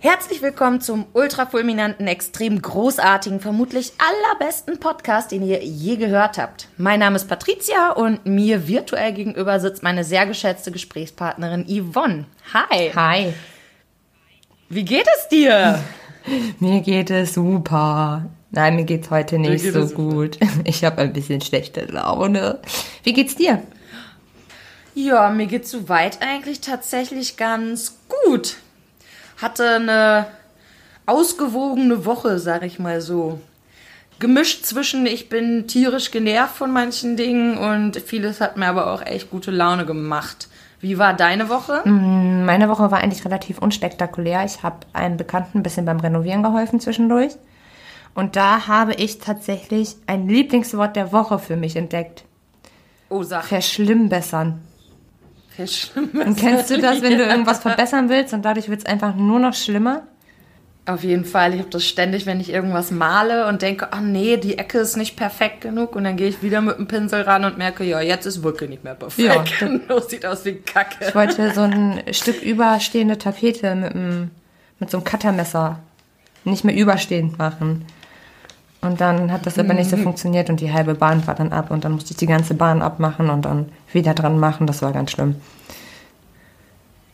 Herzlich willkommen zum ultrafulminanten, extrem großartigen, vermutlich allerbesten Podcast, den ihr je gehört habt. Mein Name ist Patricia und mir virtuell gegenüber sitzt meine sehr geschätzte Gesprächspartnerin Yvonne. Hi. Hi. Wie geht es dir? Mir geht es super. Nein, mir geht's heute nicht geht so gut. Ich habe ein bisschen schlechte Laune. Wie geht's dir? Ja, mir geht's soweit eigentlich tatsächlich ganz gut. Hatte eine ausgewogene Woche, sag ich mal so. Gemischt zwischen, ich bin tierisch genervt von manchen Dingen und vieles hat mir aber auch echt gute Laune gemacht. Wie war deine Woche? Meine Woche war eigentlich relativ unspektakulär. Ich habe einem Bekannten ein bisschen beim Renovieren geholfen zwischendurch. Und da habe ich tatsächlich ein Lieblingswort der Woche für mich entdeckt. Oh, sag. Verschlimmbessern. Verschlimmbessern. Und kennst du das, wenn du irgendwas verbessern willst und dadurch wird es einfach nur noch schlimmer? Auf jeden Fall. Ich habe das ständig, wenn ich irgendwas male und denke, oh nee, die Ecke ist nicht perfekt genug. Und dann gehe ich wieder mit dem Pinsel ran und merke, ja, jetzt ist wirklich nicht mehr perfekt. Ja. das sieht aus wie Kacke. Ich wollte so ein Stück überstehende Tapete mit, einem, mit so einem Cuttermesser nicht mehr überstehend machen. Und dann hat das aber nicht so funktioniert und die halbe Bahn war dann ab und dann musste ich die ganze Bahn abmachen und dann wieder dran machen. Das war ganz schlimm.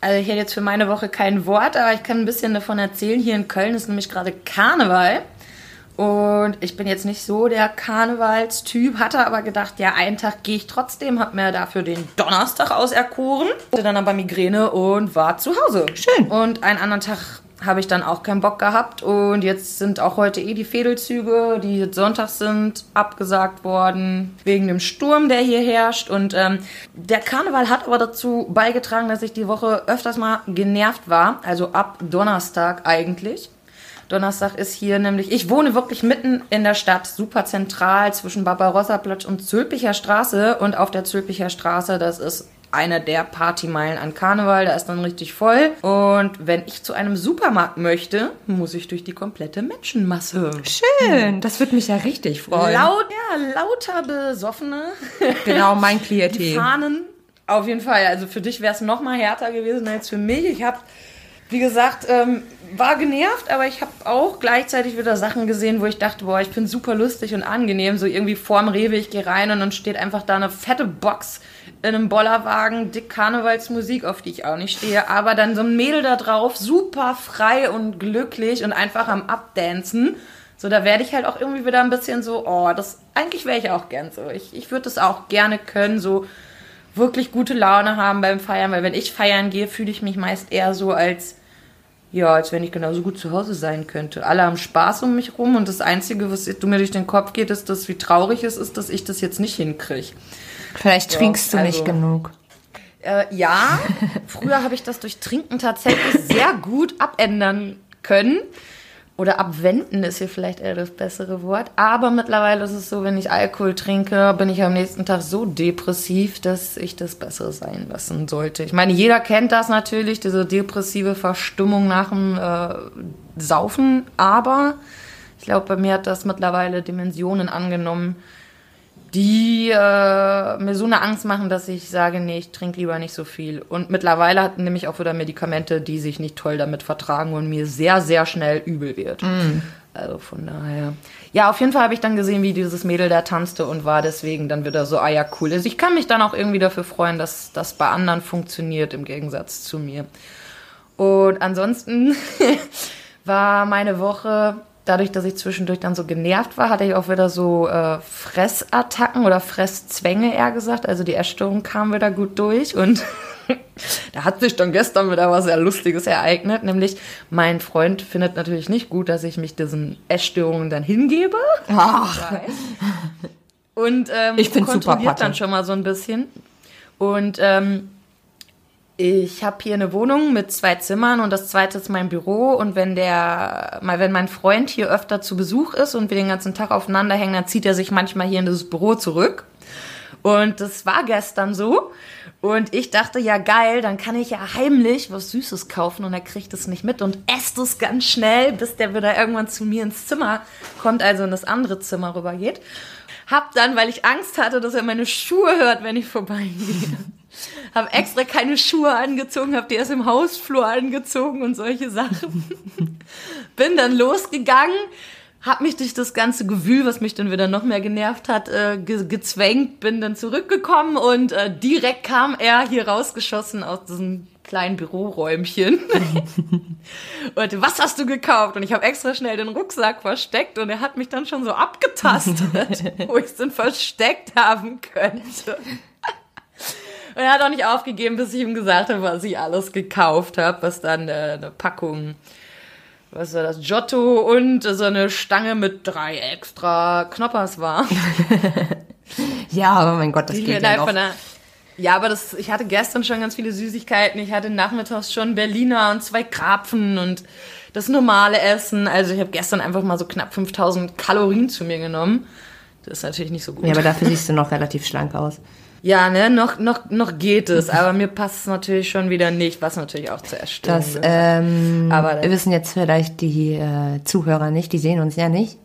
Also ich hätte jetzt für meine Woche kein Wort, aber ich kann ein bisschen davon erzählen. Hier in Köln ist nämlich gerade Karneval. Und ich bin jetzt nicht so der Karnevalstyp, hatte aber gedacht, ja, einen Tag gehe ich trotzdem, habe mir dafür den Donnerstag auserkoren, hatte dann aber Migräne und war zu Hause. Schön. Und einen anderen Tag habe ich dann auch keinen Bock gehabt und jetzt sind auch heute eh die Fädelzüge, die jetzt Sonntag sind, abgesagt worden wegen dem Sturm, der hier herrscht. Und ähm, der Karneval hat aber dazu beigetragen, dass ich die Woche öfters mal genervt war, also ab Donnerstag eigentlich. Donnerstag ist hier nämlich, ich wohne wirklich mitten in der Stadt, super zentral zwischen Barbarossa-Platz und Zülpicher Straße. Und auf der Zülpicher Straße, das ist eine der Partymeilen an Karneval, da ist dann richtig voll. Und wenn ich zu einem Supermarkt möchte, muss ich durch die komplette Menschenmasse. Schön, das wird mich ja richtig freuen. Laut, ja, lauter Besoffene. Genau, mein Die Klientel. Fahnen. Auf jeden Fall. Also für dich wäre es noch mal härter gewesen als für mich. Ich habe, wie gesagt, ähm, war genervt, aber ich habe auch gleichzeitig wieder Sachen gesehen, wo ich dachte, boah, ich bin super lustig und angenehm. So irgendwie vorm Rewe, ich gehe rein und dann steht einfach da eine fette Box in einem Bollerwagen, dick Karnevalsmusik, auf die ich auch nicht stehe, aber dann so ein Mädel da drauf, super frei und glücklich und einfach am Abdancen. So, da werde ich halt auch irgendwie wieder ein bisschen so, oh, das, eigentlich wäre ich auch gern so. Ich, ich würde das auch gerne können, so wirklich gute Laune haben beim Feiern, weil wenn ich feiern gehe, fühle ich mich meist eher so als, ja, als wenn ich genauso gut zu Hause sein könnte. Alle haben Spaß um mich rum und das Einzige, was mir durch den Kopf geht, ist, dass wie traurig es ist, dass ich das jetzt nicht hinkriege. Vielleicht Ja, trinkst du nicht also- genug. Äh, ja, früher habe ich das durch Trinken tatsächlich sehr gut abändern können. Oder abwenden ist hier vielleicht eher das bessere Wort. Aber mittlerweile ist es so, wenn ich Alkohol trinke, bin ich am nächsten Tag so depressiv, dass ich das Bessere sein lassen sollte. Ich meine, jeder kennt das natürlich, diese depressive Verstimmung nach dem äh, Saufen. Aber ich glaube, bei mir hat das mittlerweile Dimensionen angenommen, die äh, mir so eine Angst machen, dass ich sage, nee, ich trinke lieber nicht so viel. Und mittlerweile hat nämlich auch wieder Medikamente, die sich nicht toll damit vertragen und mir sehr, sehr schnell übel wird. Also von daher. Ja, auf jeden Fall habe ich dann gesehen, wie dieses Mädel da tanzte und war deswegen dann wieder so, ah ja, cool. Also ich kann mich dann auch irgendwie dafür freuen, dass das bei anderen funktioniert im Gegensatz zu mir. Und ansonsten war meine Woche, dadurch, dass ich zwischendurch dann so genervt war, hatte ich auch wieder so äh, Fressattacken oder Fresszwänge eher gesagt. Also die Essstörung kam wieder gut durch und da hat sich dann gestern wieder was sehr Lustiges ereignet. Nämlich mein Freund findet natürlich nicht gut, dass ich mich diesen Essstörungen dann hingebe. Ach, Und ähm, Ich super, kontrolliert Patte. dann schon mal so ein bisschen. Und ähm, ich habe hier eine Wohnung mit zwei Zimmern und das zweite ist mein Büro. Und wenn der, mal wenn mein Freund hier öfter zu Besuch ist und wir den ganzen Tag aufeinander hängen, dann zieht er sich manchmal hier in das Büro zurück. Und das war gestern so. Und ich dachte, ja geil, dann kann ich ja heimlich was Süßes kaufen und er kriegt es nicht mit und esst es ganz schnell, bis der wieder irgendwann zu mir ins Zimmer kommt, also in das andere Zimmer rübergeht. Hab dann, weil ich Angst hatte, dass er meine Schuhe hört, wenn ich vorbeigehe, Habe extra keine Schuhe angezogen, habe die erst im Hausflur angezogen und solche Sachen. Bin dann losgegangen, habe mich durch das ganze Gewühl, was mich dann wieder noch mehr genervt hat, äh, ge gezwängt, bin dann zurückgekommen und äh, direkt kam er hier rausgeschossen aus diesem kleinen Büroräumchen. und was hast du gekauft? Und ich habe extra schnell den Rucksack versteckt und er hat mich dann schon so abgetastet, wo ich es denn versteckt haben könnte. Und er hat auch nicht aufgegeben, bis ich ihm gesagt habe, was ich alles gekauft habe, was dann äh, eine Packung, was war das, Giotto und so eine Stange mit drei extra Knoppers war. ja, aber mein Gott, das Die geht ja noch. ja, aber das, ich hatte gestern schon ganz viele Süßigkeiten. Ich hatte nachmittags schon Berliner und zwei Krapfen und das normale Essen. Also ich habe gestern einfach mal so knapp 5000 Kalorien zu mir genommen. Das ist natürlich nicht so gut. Ja, aber dafür siehst du noch relativ schlank aus. Ja, ne, noch, noch, noch geht es, aber mir passt es natürlich schon wieder nicht, was natürlich auch zu erstellen Das gehört. ähm, Aber das- wissen jetzt vielleicht die äh, Zuhörer nicht, die sehen uns ja nicht.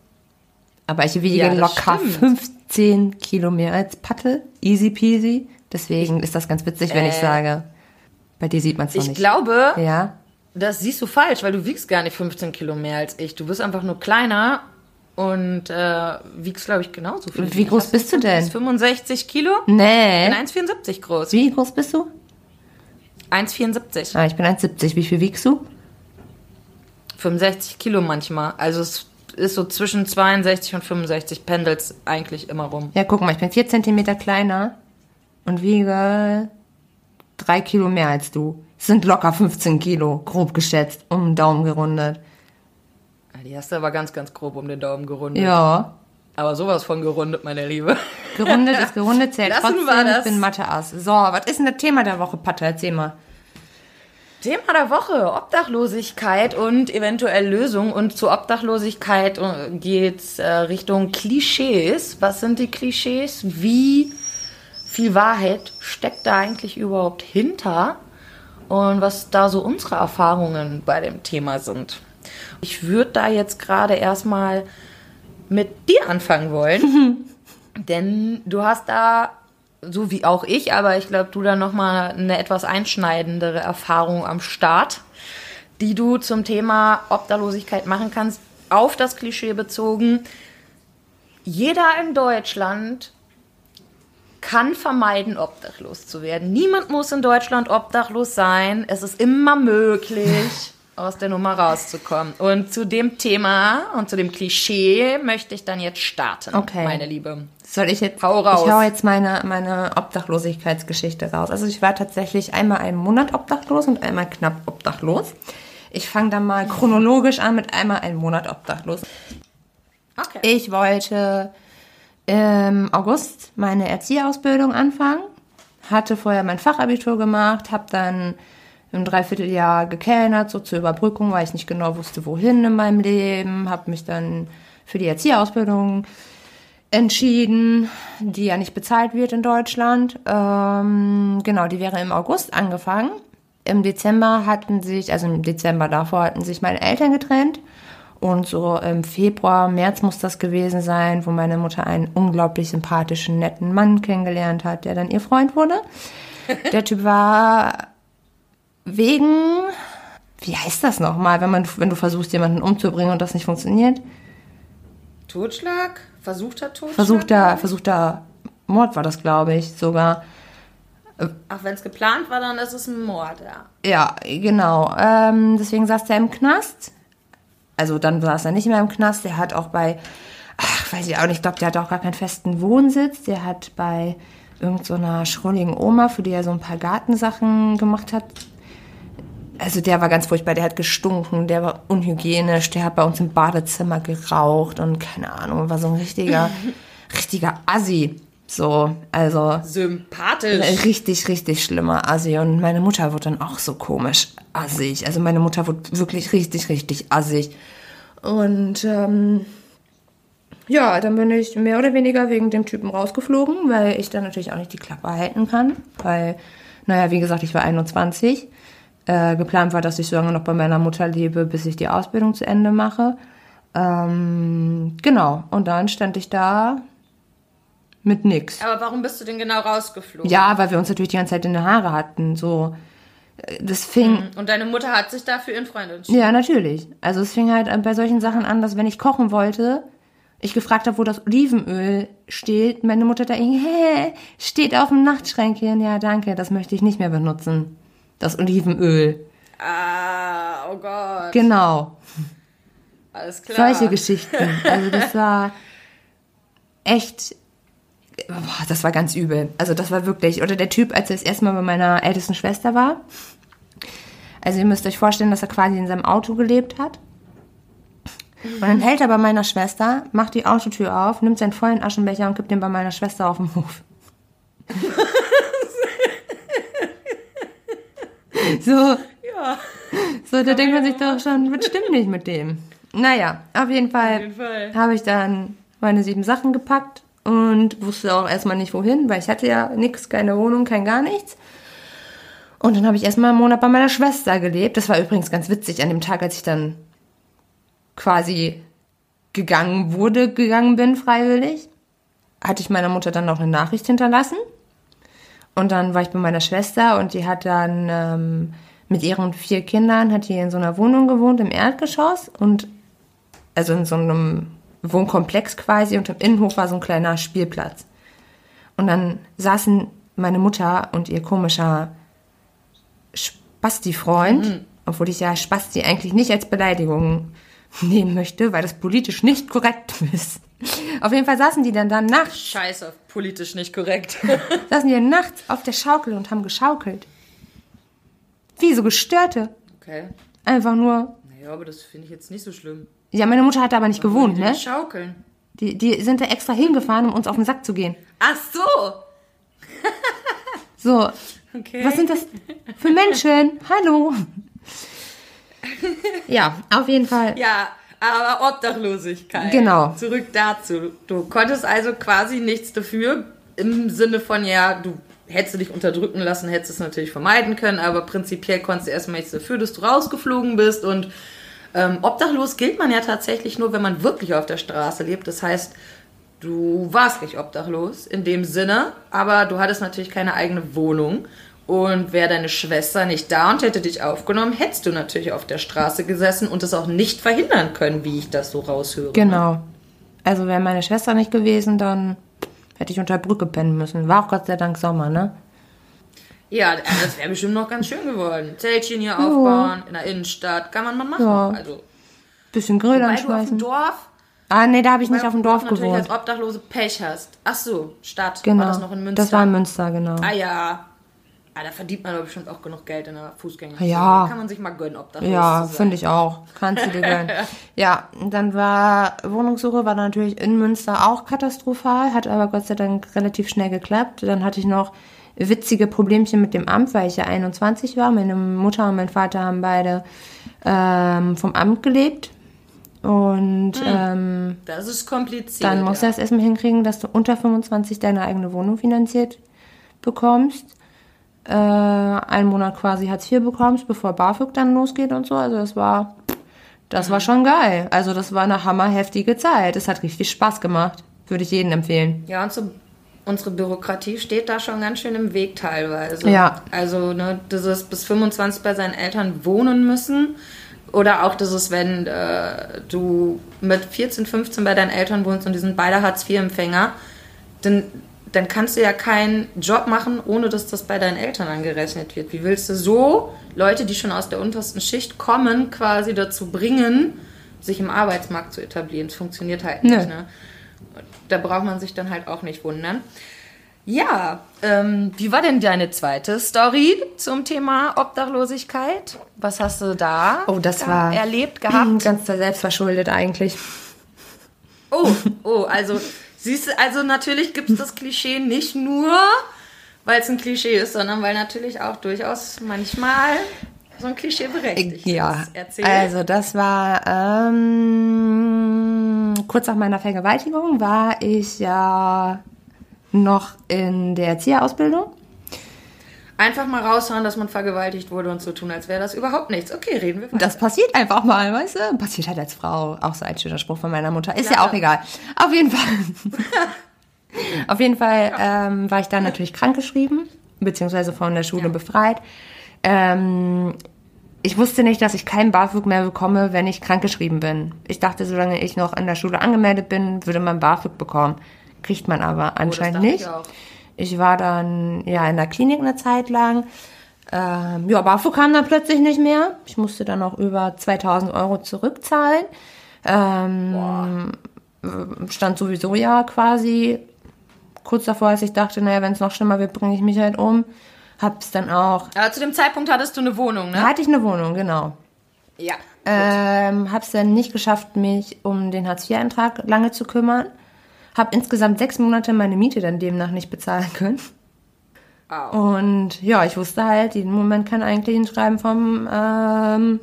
Aber ich wiege Ja, locker stimmt. 15 Kilo mehr als Patte. Easy peasy. Deswegen ist das ganz witzig, wenn ich Äh, sage. Bei dir sieht man es noch Ich nicht. glaube, Ja. das siehst du falsch, weil du wiegst gar nicht 15 Kilo mehr als ich. Du bist einfach nur kleiner und äh, wiegst, glaube ich, genauso viel. Wie groß bist du denn? 65 Kilo? Nee. Ich bin 1,74 groß. Wie groß bist du? 1,74. Ah, ich bin 1,70. Wie viel wiegst du? 65 Kilo manchmal. Also es ist so zwischen 62 und 65 pendelt eigentlich immer rum. Ja, guck mal, ich bin 4 Zentimeter kleiner und wiege 3 Kilo mehr als du. Es sind locker 15 Kilo, grob geschätzt, um den Daumen gerundet. Die hast du aber ganz, ganz grob um den Daumen gerundet. Ja. Aber sowas von gerundet, meine Liebe. Gerundet ist gerundet, zählt Lassen trotzdem. wir das. Ich bin Mathe-Ass. So, was ist denn das Thema der Woche, Patte? Erzähl mal. Thema der Woche, Obdachlosigkeit und eventuell Lösung. Und zur Obdachlosigkeit äh, geht's äh, Richtung Klischees. Was sind die Klischees? Wie viel Wahrheit steckt da eigentlich überhaupt hinter? Und was da so unsere Erfahrungen bei dem Thema sind. Ich würde da jetzt gerade erstmal mit dir anfangen wollen. Denn du hast da, so wie auch ich, aber ich glaube, du da nochmal eine etwas einschneidendere Erfahrung am Start, die du zum Thema Obdachlosigkeit machen kannst, auf das Klischee bezogen. Jeder in Deutschland kann vermeiden, obdachlos zu werden. Niemand muss in Deutschland obdachlos sein. Es ist immer möglich, aus der Nummer rauszukommen. Und zu dem Thema und zu dem Klischee möchte ich dann jetzt starten, Okay. meine Liebe. Soll ich jetzt? Hau raus. Ich hau jetzt meine, meine Obdachlosigkeitsgeschichte raus. Also ich war tatsächlich einmal einen Monat obdachlos und einmal knapp obdachlos. Ich fange dann mal chronologisch an mit einmal einen Monat obdachlos. Okay. Ich wollte im August meine Erzieherausbildung anfangen, hatte vorher mein Fachabitur gemacht, habe dann im Dreivierteljahr gekellnert, so zur Überbrückung, weil ich nicht genau wusste, wohin in meinem Leben, habe mich dann für die Erzieherausbildung entschieden, die ja nicht bezahlt wird in Deutschland. Ähm, genau, die wäre im August angefangen. Im Dezember hatten sich, also im Dezember davor hatten sich meine Eltern getrennt. Und so im Februar, März muss das gewesen sein, wo meine Mutter einen unglaublich sympathischen, netten Mann kennengelernt hat, der dann ihr Freund wurde. Der Typ war wegen, wie heißt das nochmal, wenn man, wenn du versuchst, jemanden umzubringen und das nicht funktioniert? Totschlag? Versuchter Totschlag? Versuchter, versuchter Mord war das, glaube ich, sogar. Ach, wenn es geplant war, dann ist es ein Mord, ja. Ja, genau. Ähm, deswegen saß der im Knast. Also dann saß er nicht mehr im Knast. Der hat auch bei, ach, weiß ich auch nicht, ich glaube, der hat auch gar keinen festen Wohnsitz. Der hat bei irgendeiner so schrulligen Oma, für die er so ein paar Gartensachen gemacht hat. Also der war ganz furchtbar, der hat gestunken, der war unhygienisch, der hat bei uns im Badezimmer geraucht und keine Ahnung, war so ein richtiger, richtiger Assi. So, also Sympathisch. richtig, richtig schlimmer Assi. Und meine Mutter wurde dann auch so komisch assig. Also meine Mutter wurde wirklich richtig, richtig assig. Und ähm, ja, dann bin ich mehr oder weniger wegen dem Typen rausgeflogen, weil ich dann natürlich auch nicht die Klappe halten kann. Weil, naja, wie gesagt, ich war 21. Äh, geplant war, dass ich so lange noch bei meiner Mutter lebe, bis ich die Ausbildung zu Ende mache. Ähm, genau. Und dann stand ich da mit nix. Aber warum bist du denn genau rausgeflogen? Ja, weil wir uns natürlich die ganze Zeit in die Haare hatten. So, Äh, das fing. Und deine Mutter hat sich dafür ihren Freund entschieden. Ja, natürlich. Also es fing halt bei solchen Sachen an, dass wenn ich kochen wollte, ich gefragt habe, wo das Olivenöl steht, meine Mutter da hä, steht auf dem Nachtschränkchen. Ja, danke, das möchte ich nicht mehr benutzen. Das Olivenöl. Ah, oh Gott. Genau. Alles klar. Solche Geschichten. Also das war echt, boah, das war ganz übel. Also das war wirklich, oder der Typ, als er das erste Mal bei meiner ältesten Schwester war. Also ihr müsst euch vorstellen, dass er quasi in seinem Auto gelebt hat. Und dann hält er bei meiner Schwester, macht die Autotür auf, nimmt seinen vollen Aschenbecher und gibt den bei meiner Schwester auf dem Hof. so, Ja, so, da denkt man sich doch schon, was stimmt nicht mit dem? Naja, auf jeden Fall, Fall. habe ich dann meine sieben Sachen gepackt und wusste auch erstmal nicht wohin, weil ich hatte ja nichts, keine Wohnung, kein gar nichts. Und dann habe ich erstmal einen Monat bei meiner Schwester gelebt. Das war übrigens ganz witzig an dem Tag, als ich dann quasi gegangen wurde, gegangen bin freiwillig, hatte ich meiner Mutter dann noch eine Nachricht hinterlassen. Und dann war ich bei meiner Schwester und die hat dann ähm, mit ihren vier Kindern, hat die in so einer Wohnung gewohnt im Erdgeschoss und also in so einem Wohnkomplex quasi und im Innenhof war so ein kleiner Spielplatz. Und dann saßen meine Mutter und ihr komischer Spasti-Freund, obwohl ich ja Spasti eigentlich nicht als Beleidigung nehmen möchte, weil das politisch nicht korrekt ist. Auf jeden Fall saßen die dann da nachts, scheiße, politisch nicht korrekt. saßen die dann nachts auf der Schaukel und haben geschaukelt. Wie so Gestörte. Okay. Einfach nur. Naja, aber das finde ich jetzt nicht so schlimm. Ja, meine Mutter hat da aber nicht gewohnt, Die ne? Schaukeln. Die, die sind da extra hingefahren, um uns auf den Sack zu gehen. Ach so. So, Okay. was sind das für Menschen? Hallo. Ja, auf jeden Fall. Ja, aber Obdachlosigkeit. Genau. Zurück dazu. Du konntest also quasi nichts dafür im Sinne von, ja, du hättest du dich unterdrücken lassen, hättest es natürlich vermeiden können, aber prinzipiell konntest du erstmal nichts dafür, dass du rausgeflogen bist und ähm, obdachlos gilt man ja tatsächlich nur, wenn man wirklich auf der Straße lebt. Das heißt, du warst nicht obdachlos in dem Sinne, aber du hattest natürlich keine eigene Wohnung. Und wäre deine Schwester nicht da und hätte dich aufgenommen, hättest du natürlich auf der Straße gesessen und es auch nicht verhindern können, wie ich das so raushöre. Genau. Also wäre meine Schwester nicht gewesen, dann hätte ich unter Brücke pennen müssen. War auch Gott sei Dank Sommer, ne? Ja, das wäre bestimmt noch ganz schön geworden. Zeltchen hier aufbauen, in der Innenstadt, kann man mal machen. Ja. Also, Bisschen Grill du auf dem anschmeißen. Dorf, Ah, nee, da habe ich nicht auf dem Dorf natürlich gewohnt. als Obdachlose Pech hast. Ach so, Stadt. Genau. War das noch in Münster? Das war in Münster, genau. Ah ja. Ah, da verdient man aber bestimmt auch genug Geld in der Fußgänger. Ja. Kann man sich mal gönnen, obdachlos Ja, zu sein. finde ich auch. Kannst du dir gönnen. ja, dann war Wohnungssuche war natürlich in Münster auch katastrophal, hat aber Gott sei Dank relativ schnell geklappt. Dann hatte ich noch witzige Problemchen mit dem Amt, weil ich ja 21 war. Meine Mutter und mein Vater haben beide ähm, vom Amt gelebt. Und ähm, Das ist kompliziert. dann musst du ja. das erstmal hinkriegen, dass du unter 25 deine eigene Wohnung finanziert bekommst. Äh, einen Monat quasi Hartz IV bekommst, bevor BAföG dann losgeht und so. Also das war, das war schon geil. Also das war eine hammerheftige Zeit. Es hat richtig Spaß gemacht. Würde ich jedem empfehlen. Ja, und so, unsere Bürokratie steht da schon ganz schön im Weg teilweise. Ja. Also, ne, dieses bis 25 bei seinen Eltern wohnen müssen. Oder auch dieses, wenn äh, du mit 14, 15 bei deinen Eltern wohnst und die sind beide Hartz-IV-Empfänger, dann, dann kannst du ja keinen Job machen, ohne dass das bei deinen Eltern angerechnet wird. Wie willst du so Leute, die schon aus der untersten Schicht kommen, quasi dazu bringen, sich im Arbeitsmarkt zu etablieren? Das funktioniert halt nicht. Nö. Ne? Da braucht man sich dann halt auch nicht wundern. Ja, ähm, wie war denn deine zweite Story zum Thema Obdachlosigkeit? Was hast du da Oh, das war- erlebt gehabt? Ganz selbstverschuldet eigentlich. Oh, oh, also siehst du, also natürlich gibt es das Klischee nicht nur, weil es ein Klischee ist, sondern weil natürlich auch durchaus manchmal so ein Klischee berechtigt Ja, ist. Erzähl. also das war ähm, kurz nach meiner Vergewaltigung war ich ja noch in der Erzieherausbildung. Einfach mal raushauen, dass man vergewaltigt wurde und so tun, als wäre das überhaupt nichts. Okay, reden wir weiter. Das passiert einfach mal, weißt du? Passiert halt als Frau. Auch so ein schöner Spruch von meiner Mutter. Ist ja, Ja. auch egal. Auf jeden Fall. Auf jeden Fall ähm, war ich dann natürlich krankgeschrieben, beziehungsweise von der Schule befreit. Ähm, ich wusste nicht, dass ich keinen BAföG mehr bekomme, wenn ich krankgeschrieben bin. Ich dachte, solange ich noch an der Schule angemeldet bin, würde man BAföG bekommen. Kriegt man aber anscheinend dachte ich nicht. Ich war dann ja in der Klinik eine Zeit lang. Ähm, ja, BAföG kam dann plötzlich nicht mehr. Ich musste dann auch über 2000 Euro zurückzahlen. Ähm, stand sowieso ja quasi kurz davor, als ich dachte, naja, wenn es noch schlimmer wird, bringe ich mich halt um. Hab's dann auch. Aber zu dem Zeitpunkt hattest du eine Wohnung, ne? hatte ich eine Wohnung, genau. Ja. Ähm, hab's dann nicht geschafft, mich um den Hartz-IV-Antrag lange zu kümmern. Hab insgesamt sechs Monate meine Miete dann demnach nicht bezahlen können. Au. Und ja, ich wusste halt, jeden Moment kann eigentlich ein Schreiben vom ähm,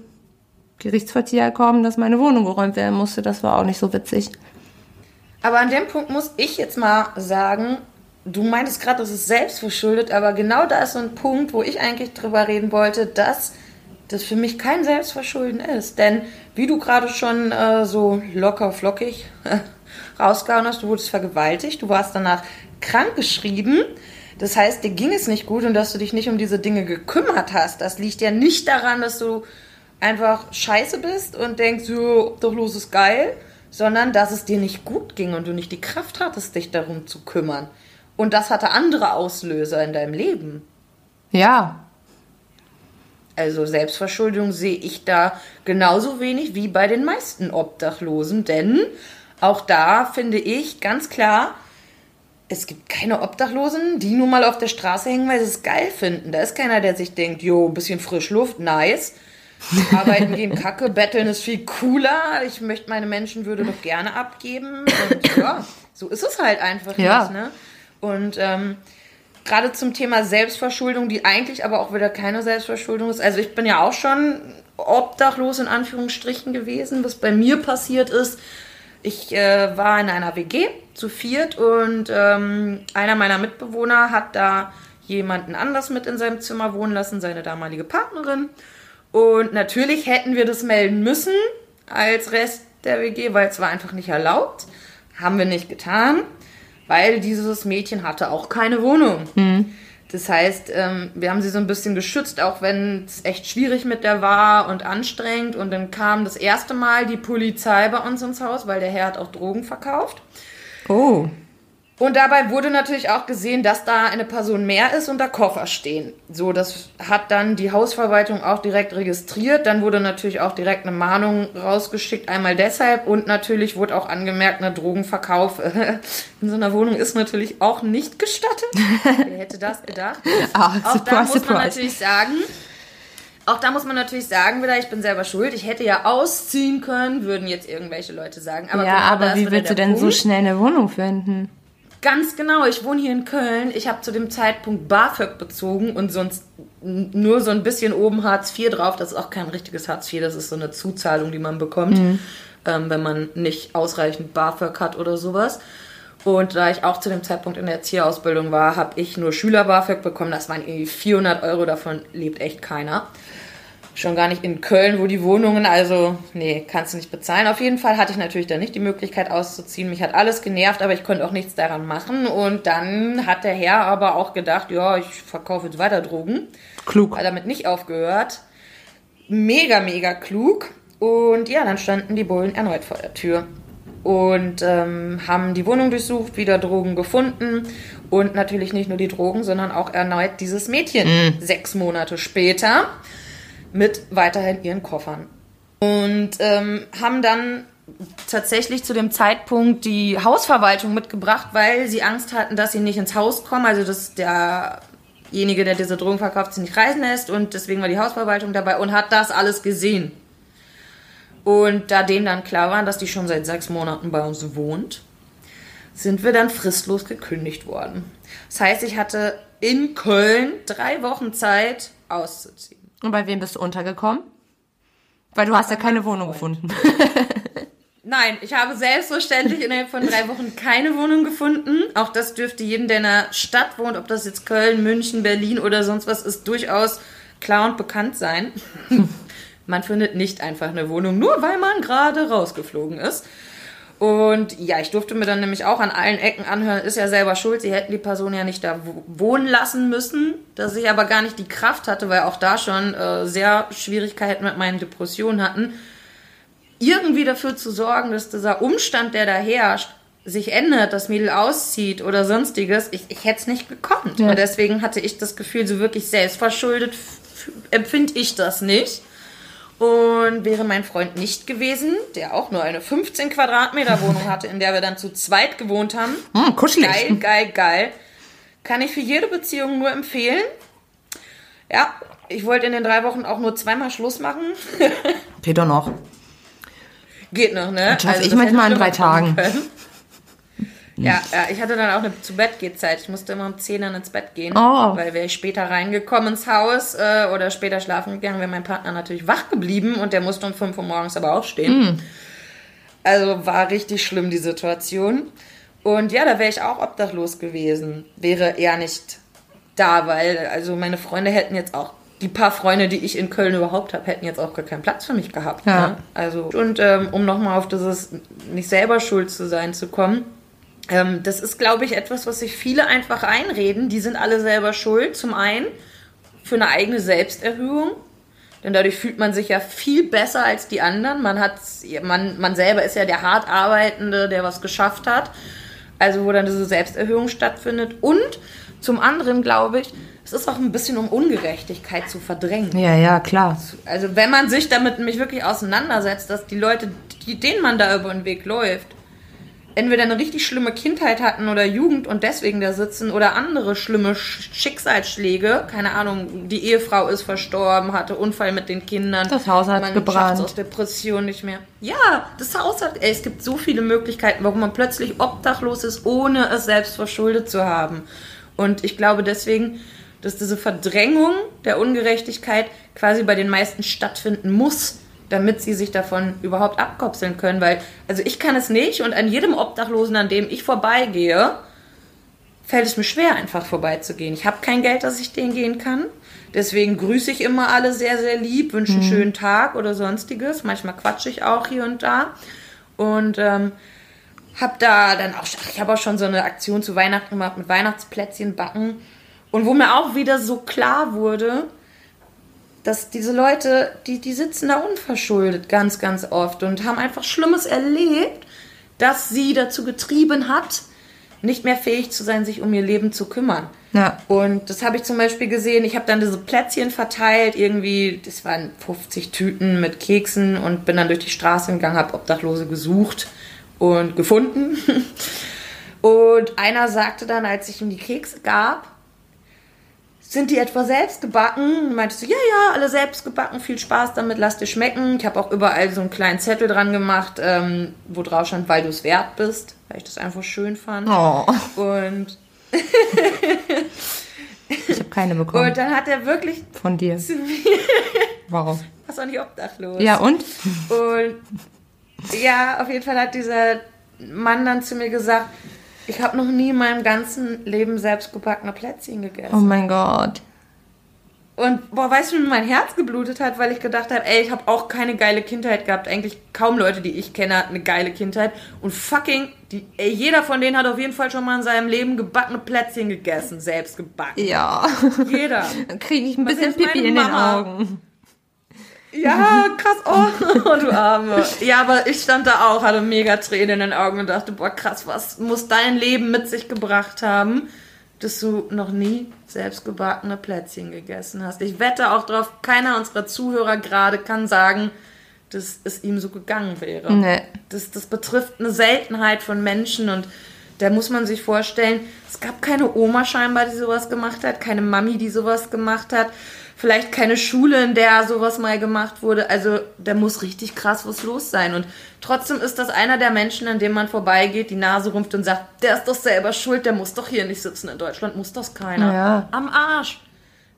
Gerichtsvollzieher kommen, dass meine Wohnung geräumt werden musste. Das war auch nicht so witzig. Aber an dem Punkt muss ich jetzt mal sagen, du meintest gerade, das ist selbstverschuldet, aber genau da ist so ein Punkt, wo ich eigentlich drüber reden wollte, dass das für mich kein Selbstverschulden ist. Denn wie du gerade schon äh, so locker flockig rausgehauen hast, du wurdest vergewaltigt, du warst danach krankgeschrieben. Das heißt, dir ging es nicht gut und dass du dich nicht um diese Dinge gekümmert hast. Das liegt ja nicht daran, dass du einfach scheiße bist und denkst, so, obdachlos ist geil, sondern dass es dir nicht gut ging und du nicht die Kraft hattest, dich darum zu kümmern. Und das hatte andere Auslöser in deinem Leben. Ja, Also Selbstverschuldung sehe ich da genauso wenig wie bei den meisten Obdachlosen, denn auch da finde ich ganz klar, es gibt keine Obdachlosen, die nun mal auf der Straße hängen, weil sie es geil finden. Da ist keiner, der sich denkt, jo, ein bisschen Frischluft, nice. Arbeiten gehen kacke, betteln ist viel cooler. Ich möchte meine Menschenwürde doch gerne abgeben. Und ja, so ist es halt einfach Ja. nicht. Ne? Und ähm, gerade zum Thema Selbstverschuldung, die eigentlich aber auch wieder keine Selbstverschuldung ist. Also ich bin ja auch schon obdachlos in Anführungsstrichen gewesen, was bei mir passiert ist. Ich äh, war in einer WG zu viert und ähm, einer meiner Mitbewohner hat da jemanden anders mit in seinem Zimmer wohnen lassen, seine damalige Partnerin. Und natürlich hätten wir das melden müssen als Rest der WG, weil es war einfach nicht erlaubt. Haben wir nicht getan, weil dieses Mädchen hatte auch keine Wohnung. Das heißt, ähm, wir haben sie so ein bisschen geschützt, auch wenn es echt schwierig mit der war und anstrengend. Und dann kam das erste Mal die Polizei bei uns ins Haus, weil der Herr hat auch Drogen verkauft. Oh. Und dabei wurde natürlich auch gesehen, dass da eine Person mehr ist und da Koffer stehen. So, das hat dann die Hausverwaltung auch direkt registriert. Dann wurde natürlich auch direkt eine Mahnung rausgeschickt. Einmal deshalb und natürlich wurde auch angemerkt, eine Drogenverkauf in so einer Wohnung ist natürlich auch nicht gestattet. Wer hätte das gedacht? Ah, Auch da muss man surprise. natürlich sagen, auch da muss man natürlich sagen, wieder, ich bin selber schuld. Ich hätte ja ausziehen können, würden jetzt irgendwelche Leute sagen. Aber ja, genau aber wie willst du denn so Punkt. schnell eine Wohnung finden? Ganz genau, ich wohne hier in Köln. Ich habe zu dem Zeitpunkt BAföG bezogen und sonst nur so ein bisschen oben Hartz IV drauf. Das ist auch kein richtiges Hartz IV, das ist so eine Zuzahlung, die man bekommt, ähm, wenn man nicht ausreichend BAföG hat oder sowas. Und da ich auch zu dem Zeitpunkt in der Erzieherausbildung war, habe ich nur Schüler-BAföG bekommen. Das waren irgendwie 400 Euro, davon lebt echt keiner. Schon gar nicht in Köln, wo die Wohnungen, also, nee, kannst du nicht bezahlen. Auf jeden Fall hatte ich natürlich dann nicht die Möglichkeit auszuziehen. Mich hat alles genervt, aber ich konnte auch nichts daran machen. Und dann hat der Herr aber auch gedacht, ja, ich verkaufe jetzt weiter Drogen. Klug. Hat damit nicht aufgehört. Mega, mega klug. Und ja, dann standen die Bullen erneut vor der Tür. Und ähm, haben die Wohnung durchsucht, wieder Drogen gefunden. Und natürlich nicht nur die Drogen, sondern auch erneut dieses Mädchen. Sechs Monate später mit weiterhin ihren Koffern. Und ähm, haben dann tatsächlich zu dem Zeitpunkt die Hausverwaltung mitgebracht, weil sie Angst hatten, dass sie nicht ins Haus kommen, also dass derjenige, der diese Drogen verkauft, sie nicht reisen lässt und deswegen war die Hausverwaltung dabei und hat das alles gesehen. Und da denen dann klar war, dass die schon seit sechs Monaten bei uns wohnt, sind wir dann fristlos gekündigt worden. Das heißt, ich hatte in Köln drei Wochen Zeit auszuziehen. Und bei wem bist du untergekommen? Weil du hast ja keine Wohnung gefunden. Nein, ich habe selbstverständlich innerhalb von drei Wochen keine Wohnung gefunden. Auch das dürfte jedem, der in einer Stadt wohnt, ob das jetzt Köln, München, Berlin oder sonst was ist, durchaus klar und bekannt sein. man findet nicht einfach eine Wohnung, nur weil man gerade rausgeflogen ist. Und ja, ich durfte mir dann nämlich auch an allen Ecken anhören, ist ja selber schuld, sie hätten die Person ja nicht da wohnen lassen müssen, dass ich aber gar nicht die Kraft hatte, weil auch da schon äh, sehr Schwierigkeiten mit meinen Depressionen hatten, irgendwie dafür zu sorgen, dass dieser Umstand, der da herrscht, sich ändert, das Mädel auszieht oder sonstiges, ich, ich hätte es nicht gekonnt. Ja. Und deswegen hatte ich das Gefühl, so wirklich selbstverschuldet empfinde ich das nicht. Und wäre mein Freund nicht gewesen, der auch nur eine 15 Quadratmeter Wohnung hatte, in der wir dann zu zweit gewohnt haben. Mm, kuschelig. Geil, geil, geil. Kann ich für jede Beziehung nur empfehlen. Ja, ich wollte in den drei Wochen auch nur zweimal Schluss machen. Doch noch. Geht noch, ne? Das schaffe also, ich manchmal in drei Tagen. Ja, ja, ich hatte dann auch eine zu Bett Zeit. Ich musste immer um 10 dann ins Bett gehen, oh. weil wäre ich später reingekommen ins Haus äh, oder später schlafen gegangen, wäre mein Partner natürlich wach geblieben und der musste um 5 Uhr morgens aber aufstehen. Mm. Also war richtig schlimm die Situation. Und ja, da wäre ich auch obdachlos gewesen. Wäre er nicht da, weil also meine Freunde hätten jetzt auch die paar Freunde, die ich in Köln überhaupt habe, hätten jetzt auch gar keinen Platz für mich gehabt. Ja. Ne? Also und ähm, um nochmal auf dieses nicht selber schuld zu sein zu kommen, ähm, das ist, glaube ich, etwas, was sich viele einfach einreden. Die sind alle selber schuld. Zum einen für eine eigene Selbsterhöhung. Denn dadurch fühlt man sich ja viel besser als die anderen. Man, hat, man, man selber ist ja der hart Arbeitende, der was geschafft hat. Also wo dann diese Selbsterhöhung stattfindet. Und zum anderen glaube ich, es ist auch ein bisschen um Ungerechtigkeit zu verdrängen. Ja, ja, klar. Also wenn man sich damit nämlich wirklich auseinandersetzt, dass die Leute, die, denen man da über den Weg läuft, entweder eine richtig schlimme Kindheit hatten oder Jugend und deswegen da sitzen oder andere schlimme Schicksalsschläge. Keine Ahnung, die Ehefrau ist verstorben, hatte Unfall mit den Kindern. Das Haus hat man gebrannt. aus Depression nicht mehr. Ja, das Haus hat. Ey, es gibt so viele Möglichkeiten, warum man plötzlich obdachlos ist, ohne es selbst verschuldet zu haben. Und ich glaube deswegen, dass diese Verdrängung der Ungerechtigkeit quasi bei den meisten stattfinden muss damit sie sich davon überhaupt abkopseln können. Weil, also ich kann es nicht und an jedem Obdachlosen, an dem ich vorbeigehe, fällt es mir schwer, einfach vorbeizugehen. Ich habe kein Geld, dass ich den gehen kann. Deswegen grüße ich immer alle sehr, sehr lieb, wünsche einen mhm. schönen Tag oder sonstiges. Manchmal quatsche ich auch hier und da. Und ähm, habe da dann auch, ich habe auch schon so eine Aktion zu Weihnachten gemacht mit Weihnachtsplätzchen backen. Und wo mir auch wieder so klar wurde, dass diese Leute, die, die sitzen da unverschuldet ganz, ganz oft und haben einfach Schlimmes erlebt, das sie dazu getrieben hat, nicht mehr fähig zu sein, sich um ihr Leben zu kümmern. Ja. Und das habe ich zum Beispiel gesehen. Ich habe dann diese Plätzchen verteilt, irgendwie, das waren 50 Tüten mit Keksen und bin dann durch die Straße gegangen, habe Obdachlose gesucht und gefunden. Und einer sagte dann, als ich ihm die Kekse gab, sind die etwa selbst gebacken? Meintest du, ja, ja, alle selbst gebacken, viel Spaß damit, lass dir schmecken. Ich habe auch überall so einen kleinen Zettel dran gemacht, ähm, wo drauf stand, weil du es wert bist, weil ich das einfach schön fand. Oh. Und ich habe keine bekommen. Und dann hat er wirklich von dir. Warum? Warst auch nicht obdachlos. Ja und? Und ja, auf jeden Fall hat dieser Mann dann zu mir gesagt, ich habe noch nie in meinem ganzen Leben selbst gebackene Plätzchen gegessen. Oh mein Gott. Und boah, weißt du, wie mein Herz geblutet hat, weil ich gedacht habe, ey, ich habe auch keine geile Kindheit gehabt. Eigentlich kaum Leute, die ich kenne, hatten eine geile Kindheit. Und fucking, die, ey, jeder von denen hat auf jeden Fall schon mal in seinem Leben gebackene Plätzchen gegessen, selbst gebacken. Ja. Jeder. Dann kriege ich ein bisschen Pipi in den Augen. Ja, krass. Oh, du Arme. Ja, aber ich stand da auch, hatte mega Tränen in den Augen und dachte, boah, krass, was muss dein Leben mit sich gebracht haben, dass du noch nie selbstgebackene Plätzchen gegessen hast. Ich wette auch drauf, keiner unserer Zuhörer gerade kann sagen, dass es ihm so gegangen wäre. Nee. Das, das betrifft eine Seltenheit von Menschen und da muss man sich vorstellen, es gab keine Oma scheinbar, die sowas gemacht hat, keine Mami, die sowas gemacht hat vielleicht keine Schule, in der sowas mal gemacht wurde. Also da muss richtig krass was los sein. Und trotzdem ist das einer der Menschen, an dem man vorbeigeht, die Nase rumpft und sagt, der ist doch selber schuld, der muss doch hier nicht sitzen. In Deutschland muss das keiner. Ja. Am Arsch.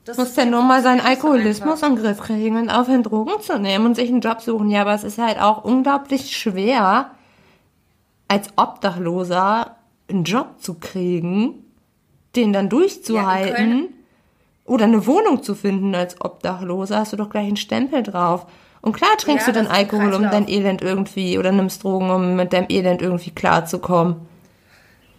Das muss ja nur mal seinen Alkoholismus den Griff kriegen und aufhören, Drogen zu nehmen und sich einen Job suchen. Ja, aber es ist halt auch unglaublich schwer, als Obdachloser einen Job zu kriegen, den dann durchzuhalten. Ja, oder eine Wohnung zu finden als Obdachloser, hast du doch gleich einen Stempel drauf. Und klar trinkst Ja, du dann Alkohol, um dein Elend irgendwie, oder nimmst Drogen, um mit deinem Elend irgendwie klarzukommen.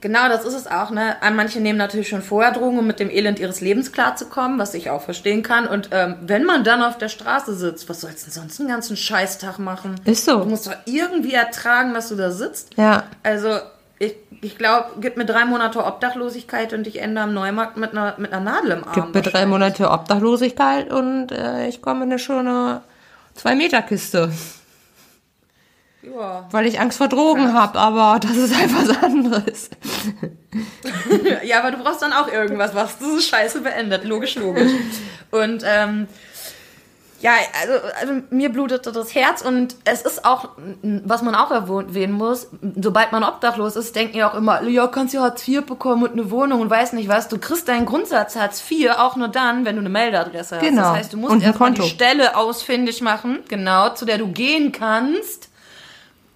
Genau, das ist es auch. Ne? Manche nehmen natürlich schon vorher Drogen, um mit dem Elend ihres Lebens klarzukommen, was ich auch verstehen kann. Und ähm, wenn man dann auf der Straße sitzt, was sollst du denn sonst einen ganzen Scheißtag machen? Ist so. Du musst doch irgendwie ertragen, dass du da sitzt. Ja. Also ich, ich glaube, gib mir drei Monate Obdachlosigkeit und ich ende am Neumarkt mit einer, mit einer Nadel im Arm. Gib mir drei Monate Obdachlosigkeit und äh, ich komme in eine schöne Zwei-Meter-Kiste. Ja. Weil ich Angst vor Drogen habe, aber das ist einfach was anderes. ja, aber du brauchst dann auch irgendwas, was diese Scheiße beendet. Logisch, logisch. Und ähm, ja, also, also mir blutete das Herz und es ist auch, was man auch erwähnen muss, sobald man obdachlos ist, denken ja auch immer, ja, kannst du Hartz IV bekommen und eine Wohnung und weiß nicht was. Du kriegst deinen Grundsatz Hartz IV auch nur dann, wenn du eine Meldeadresse hast. Genau. Das heißt, du musst erstmal die Stelle ausfindig machen, genau, zu der du gehen kannst.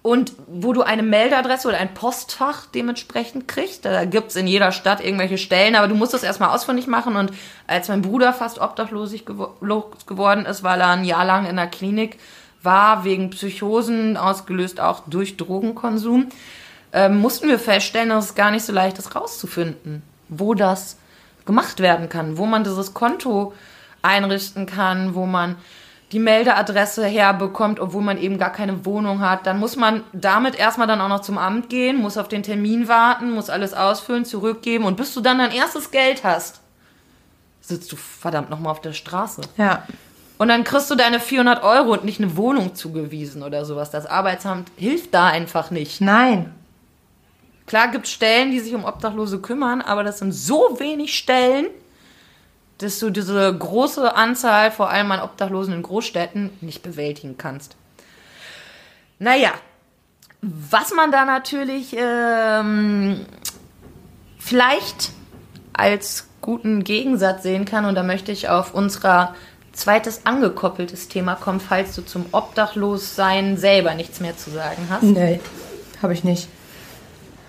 Und wo du eine Meldeadresse oder ein Postfach dementsprechend kriegst. Da gibt's in jeder Stadt irgendwelche Stellen, aber du musst das erstmal ausfindig machen. Und als mein Bruder fast obdachlos gewo los geworden ist, weil er ein Jahr lang in der Klinik war, wegen Psychosen, ausgelöst auch durch Drogenkonsum, ähm, mussten wir feststellen, dass es gar nicht so leicht ist rauszufinden, wo das gemacht werden kann, wo man dieses Konto einrichten kann, wo man die Meldeadresse herbekommt, obwohl man eben gar keine Wohnung hat. Dann muss man damit erstmal dann auch noch zum Amt gehen, muss auf den Termin warten, muss alles ausfüllen, zurückgeben und bis du dann dein erstes Geld hast, sitzt du verdammt nochmal auf der Straße. Ja. Und dann kriegst du deine 400 Euro und nicht eine Wohnung zugewiesen oder sowas. Das Arbeitsamt hilft da einfach nicht. Nein. Klar gibt es Stellen, die sich um Obdachlose kümmern, aber das sind so wenig Stellen, dass du diese große Anzahl, vor allem an Obdachlosen in Großstädten, nicht bewältigen kannst. Naja, was man da natürlich ähm, vielleicht als guten Gegensatz sehen kann, und da möchte ich auf unser zweites angekoppeltes Thema kommen, falls du zum Obdachlossein selber nichts mehr zu sagen hast. Nee, habe ich nicht.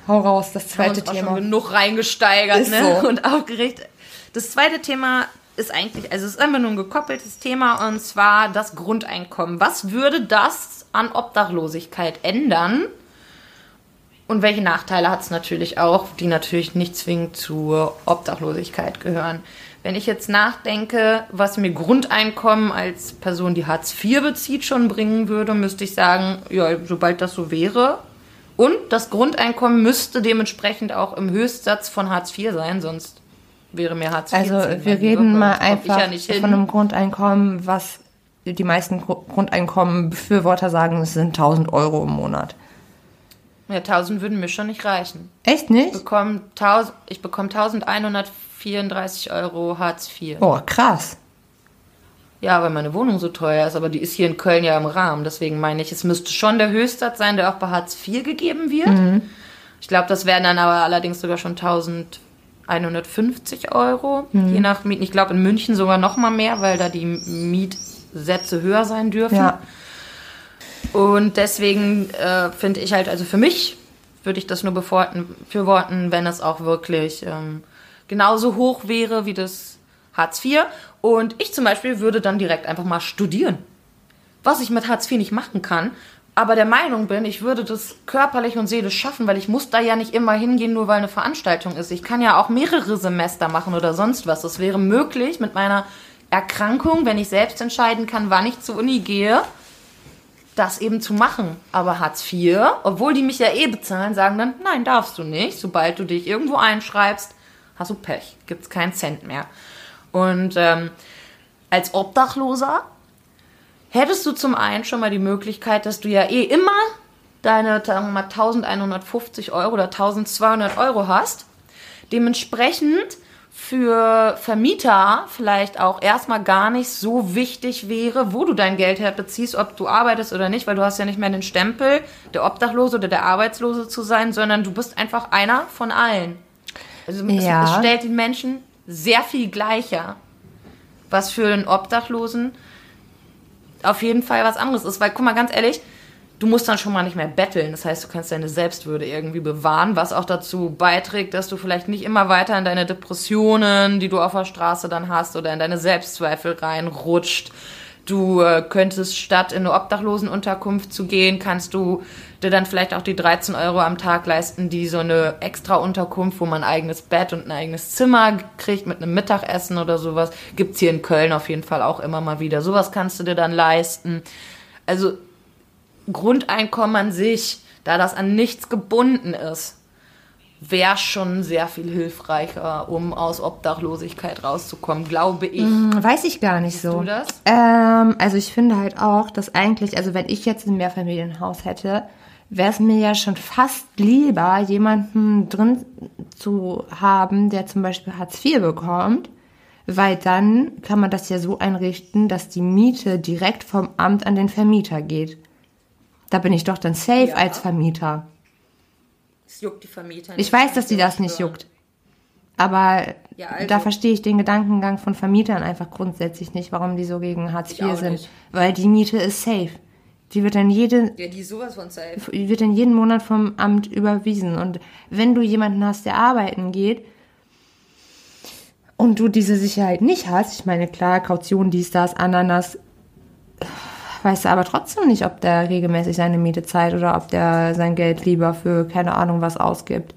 Hau raus, das zweite uns auch Thema. schon genug reingesteigert Ist ne? so. und aufgeregt. Das zweite Thema ist eigentlich, also es ist einfach nur ein gekoppeltes Thema und zwar das Grundeinkommen. Was würde das an Obdachlosigkeit ändern? Und welche Nachteile hat es natürlich auch, die natürlich nicht zwingend zur Obdachlosigkeit gehören. Wenn ich jetzt nachdenke, was mir Grundeinkommen als Person, die Hartz IV bezieht, schon bringen würde, müsste ich sagen, ja, sobald das so wäre. Und das Grundeinkommen müsste dementsprechend auch im Höchstsatz von Hartz IV sein, sonst wäre mir Hartz IV Also wir reden weil mal ich einfach ja von einem Grundeinkommen, was die meisten Gru- Grundeinkommenbefürworter sagen, es sind 1000 Euro im Monat. Ja, 1000 würden mir schon nicht reichen. Echt nicht? Bekomme 1000, ich bekomme 1134 Euro Hartz IV. Oh, krass. Ja, weil meine Wohnung so teuer ist, aber die ist hier in Köln ja im Rahmen. Deswegen meine ich, es müsste schon der Höchstsatz sein, der auch bei Hartz IV gegeben wird. Ich glaube, das wären dann aber allerdings sogar schon 1150 Euro, je nach Mieten. Ich glaube, in München sogar noch mal mehr, weil da die Mietsätze höher sein dürfen. Ja. Und deswegen äh, finde ich halt, also für mich würde ich das nur bevorten- befürworten, wenn es auch wirklich ähm, genauso hoch wäre wie das Hartz IV. Und ich zum Beispiel würde dann direkt einfach mal studieren. Was ich mit Hartz IV nicht machen kann, aber der Meinung bin, ich würde das körperlich und seelisch schaffen, weil ich muss da ja nicht immer hingehen, nur weil eine Veranstaltung ist. Ich kann ja auch mehrere Semester machen oder sonst was. Es wäre möglich mit meiner Erkrankung, wenn ich selbst entscheiden kann, wann ich zur Uni gehe, das eben zu machen. Aber Hartz IV, obwohl die mich ja eh bezahlen, sagen dann, nein, darfst du nicht. Sobald du dich irgendwo einschreibst, hast du Pech. Gibt's keinen Cent mehr. Und ähm, als Obdachloser hättest du zum einen schon mal die Möglichkeit, dass du ja eh immer deine mal, 1150 Euro oder 1200 Euro hast. Dementsprechend für Vermieter vielleicht auch erstmal gar nicht so wichtig wäre, wo du dein Geld herbeziehst, ob du arbeitest oder nicht, weil du hast ja nicht mehr den Stempel, der Obdachlose oder der Arbeitslose zu sein, sondern du bist einfach einer von allen. Also es- Ja. es stellt den Menschen sehr viel gleicher, was für einen Obdachlosen auf jeden Fall was anderes ist. Weil, guck mal, ganz ehrlich, du musst dann schon mal nicht mehr betteln. Das heißt, du kannst deine Selbstwürde irgendwie bewahren, was auch dazu beiträgt, dass du vielleicht nicht immer weiter in deine Depressionen, die du auf der Straße dann hast, oder in deine Selbstzweifel reinrutscht. Du äh, könntest statt in eine Obdachlosenunterkunft zu gehen, kannst du dir dann vielleicht auch die 13 Euro am Tag leisten, die so eine extra Unterkunft, wo man ein eigenes Bett und ein eigenes Zimmer kriegt mit einem Mittagessen oder sowas, gibt's hier in Köln auf jeden Fall auch immer mal wieder. Sowas kannst du dir dann leisten. Also Grundeinkommen an sich, da das an nichts gebunden ist, wäre schon sehr viel hilfreicher, um aus Obdachlosigkeit rauszukommen, glaube ich. Hm, Weiß ich gar nicht so. du das? Ähm, also ich finde halt auch, dass eigentlich, also wenn ich jetzt ein Mehrfamilienhaus hätte, wäre es mir ja schon fast lieber, jemanden drin zu haben, der zum Beispiel Hartz IV bekommt, weil dann kann man das ja so einrichten, dass die Miete direkt vom Amt an den Vermieter geht. Da bin ich doch dann safe Ja. als Vermieter. Es juckt die Vermieter Ich weiß, dass die das nicht juckt. Aber Ja, also- da verstehe ich den Gedankengang von Vermietern einfach grundsätzlich nicht, warum die so gegen Hartz IV sind. nicht. Weil die Miete ist safe. Die wird dann jede, Ja, die sowas von safe. die wird dann jeden Monat vom Amt überwiesen. Und wenn du jemanden hast, der arbeiten geht und du diese Sicherheit nicht hast, ich meine, klar, Kaution, dies, das, Ananas, weißt du aber trotzdem nicht, ob der regelmäßig seine Miete zahlt oder ob der sein Geld lieber für keine Ahnung was ausgibt.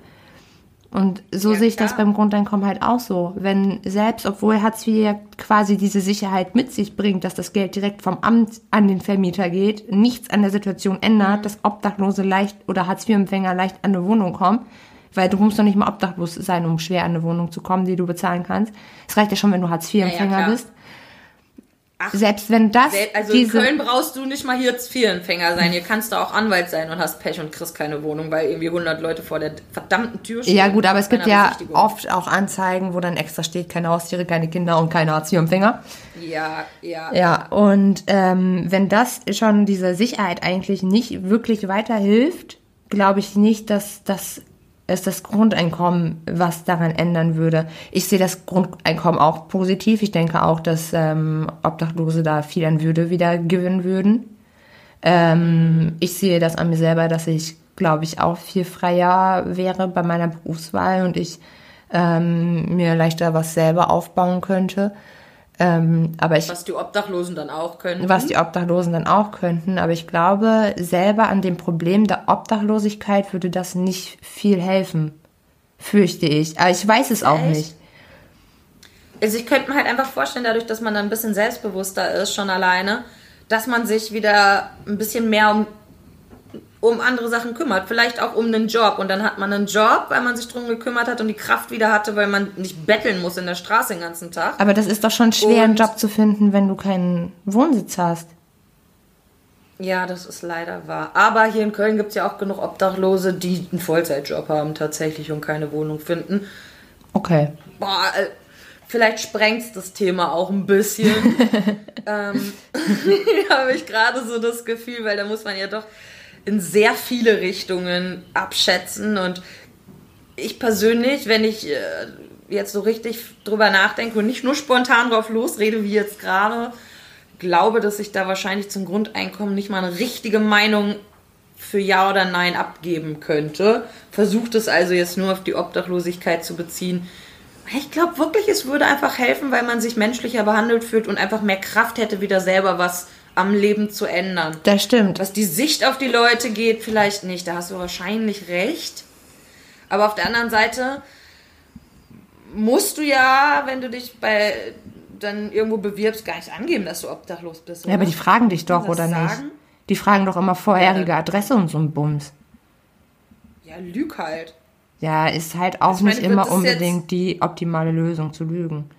Und so Ja, sehe ich das klar. beim Grundeinkommen halt auch so. Wenn selbst, obwohl Hartz IV ja quasi diese Sicherheit mit sich bringt, dass das Geld direkt vom Amt an den Vermieter geht, nichts an der Situation Mhm. ändert, dass Obdachlose leicht oder Hartz IV-Empfänger leicht an eine Wohnung kommen, weil du musst doch nicht mal obdachlos sein, um schwer an eine Wohnung zu kommen, die du bezahlen kannst. Es reicht ja schon, wenn du Hartz IV-Empfänger klar. bist. Selbst wenn das Sel- Also in Köln brauchst du nicht mal hier Empfänger sein. Hier kannst du auch Anwalt sein und hast Pech und kriegst keine Wohnung, weil irgendwie 100 Leute vor der verdammten Tür stehen. Ja gut, aber es gibt ja oft auch Anzeigen, wo dann extra steht, keine Haustiere, keine Kinder und keine Hartz-IV-Empfänger. Ja, ja. Ja, und ähm, wenn das schon diese Sicherheit eigentlich nicht wirklich weiterhilft, glaube ich nicht, dass das es das Grundeinkommen was daran ändern würde. Ich sehe das Grundeinkommen auch positiv. Ich denke auch, dass ähm, Obdachlose da viel an Würde wieder gewinnen würden. Ähm, ich sehe das an mir selber, dass ich, glaube ich, auch viel freier wäre bei meiner Berufswahl und ich ähm, mir leichter was selber aufbauen könnte. Ähm, aber ich Was die Obdachlosen dann auch können. was die Obdachlosen dann auch könnten. Aber ich glaube, selber an dem Problem der Obdachlosigkeit würde das nicht viel helfen. Fürchte ich. Aber ich weiß es auch Echt? nicht. Also ich könnte mir halt einfach vorstellen, dadurch, dass man dann ein bisschen selbstbewusster ist, schon alleine, dass man sich wieder ein bisschen mehr um, um andere Sachen kümmert. Vielleicht auch um einen Job. Und dann hat man einen Job, weil man sich drum gekümmert hat und die Kraft wieder hatte, weil man nicht betteln muss in der Straße den ganzen Tag. Aber das ist doch schon schwer, einen Und- Job zu finden, wenn du keinen Wohnsitz hast. Ja, das ist leider wahr. Aber hier in Köln gibt es ja auch genug Obdachlose, die einen Vollzeitjob haben tatsächlich und keine Wohnung finden. Okay. Boah, äh, vielleicht sprengt das Thema auch ein bisschen. ähm, habe ich gerade so das Gefühl, weil da muss man ja doch in sehr viele Richtungen abschätzen. Und ich persönlich, wenn ich äh, jetzt so richtig drüber nachdenke und nicht nur spontan drauf losrede, wie jetzt gerade, glaube, dass ich da wahrscheinlich zum Grundeinkommen nicht mal eine richtige Meinung für Ja oder Nein abgeben könnte. Versucht es also jetzt nur auf die Obdachlosigkeit zu beziehen. Ich glaube wirklich, es würde einfach helfen, weil man sich menschlicher behandelt fühlt und einfach mehr Kraft hätte, wieder selber was am Leben zu ändern. Das stimmt. Was die Sicht auf die Leute geht, vielleicht nicht. Da hast du wahrscheinlich recht. Aber auf der anderen Seite musst du ja, wenn du dich bei dann irgendwo bewirbst, gar nicht angeben, dass du obdachlos bist. Ja, aber die fragen dich doch, oder das nicht? sagen? Die fragen doch immer vorherige. Adresse und so ein Bums. Ja, lüg halt. Ja, ist halt auch Ich meine, nicht wird immer unbedingt die optimale Lösung zu lügen.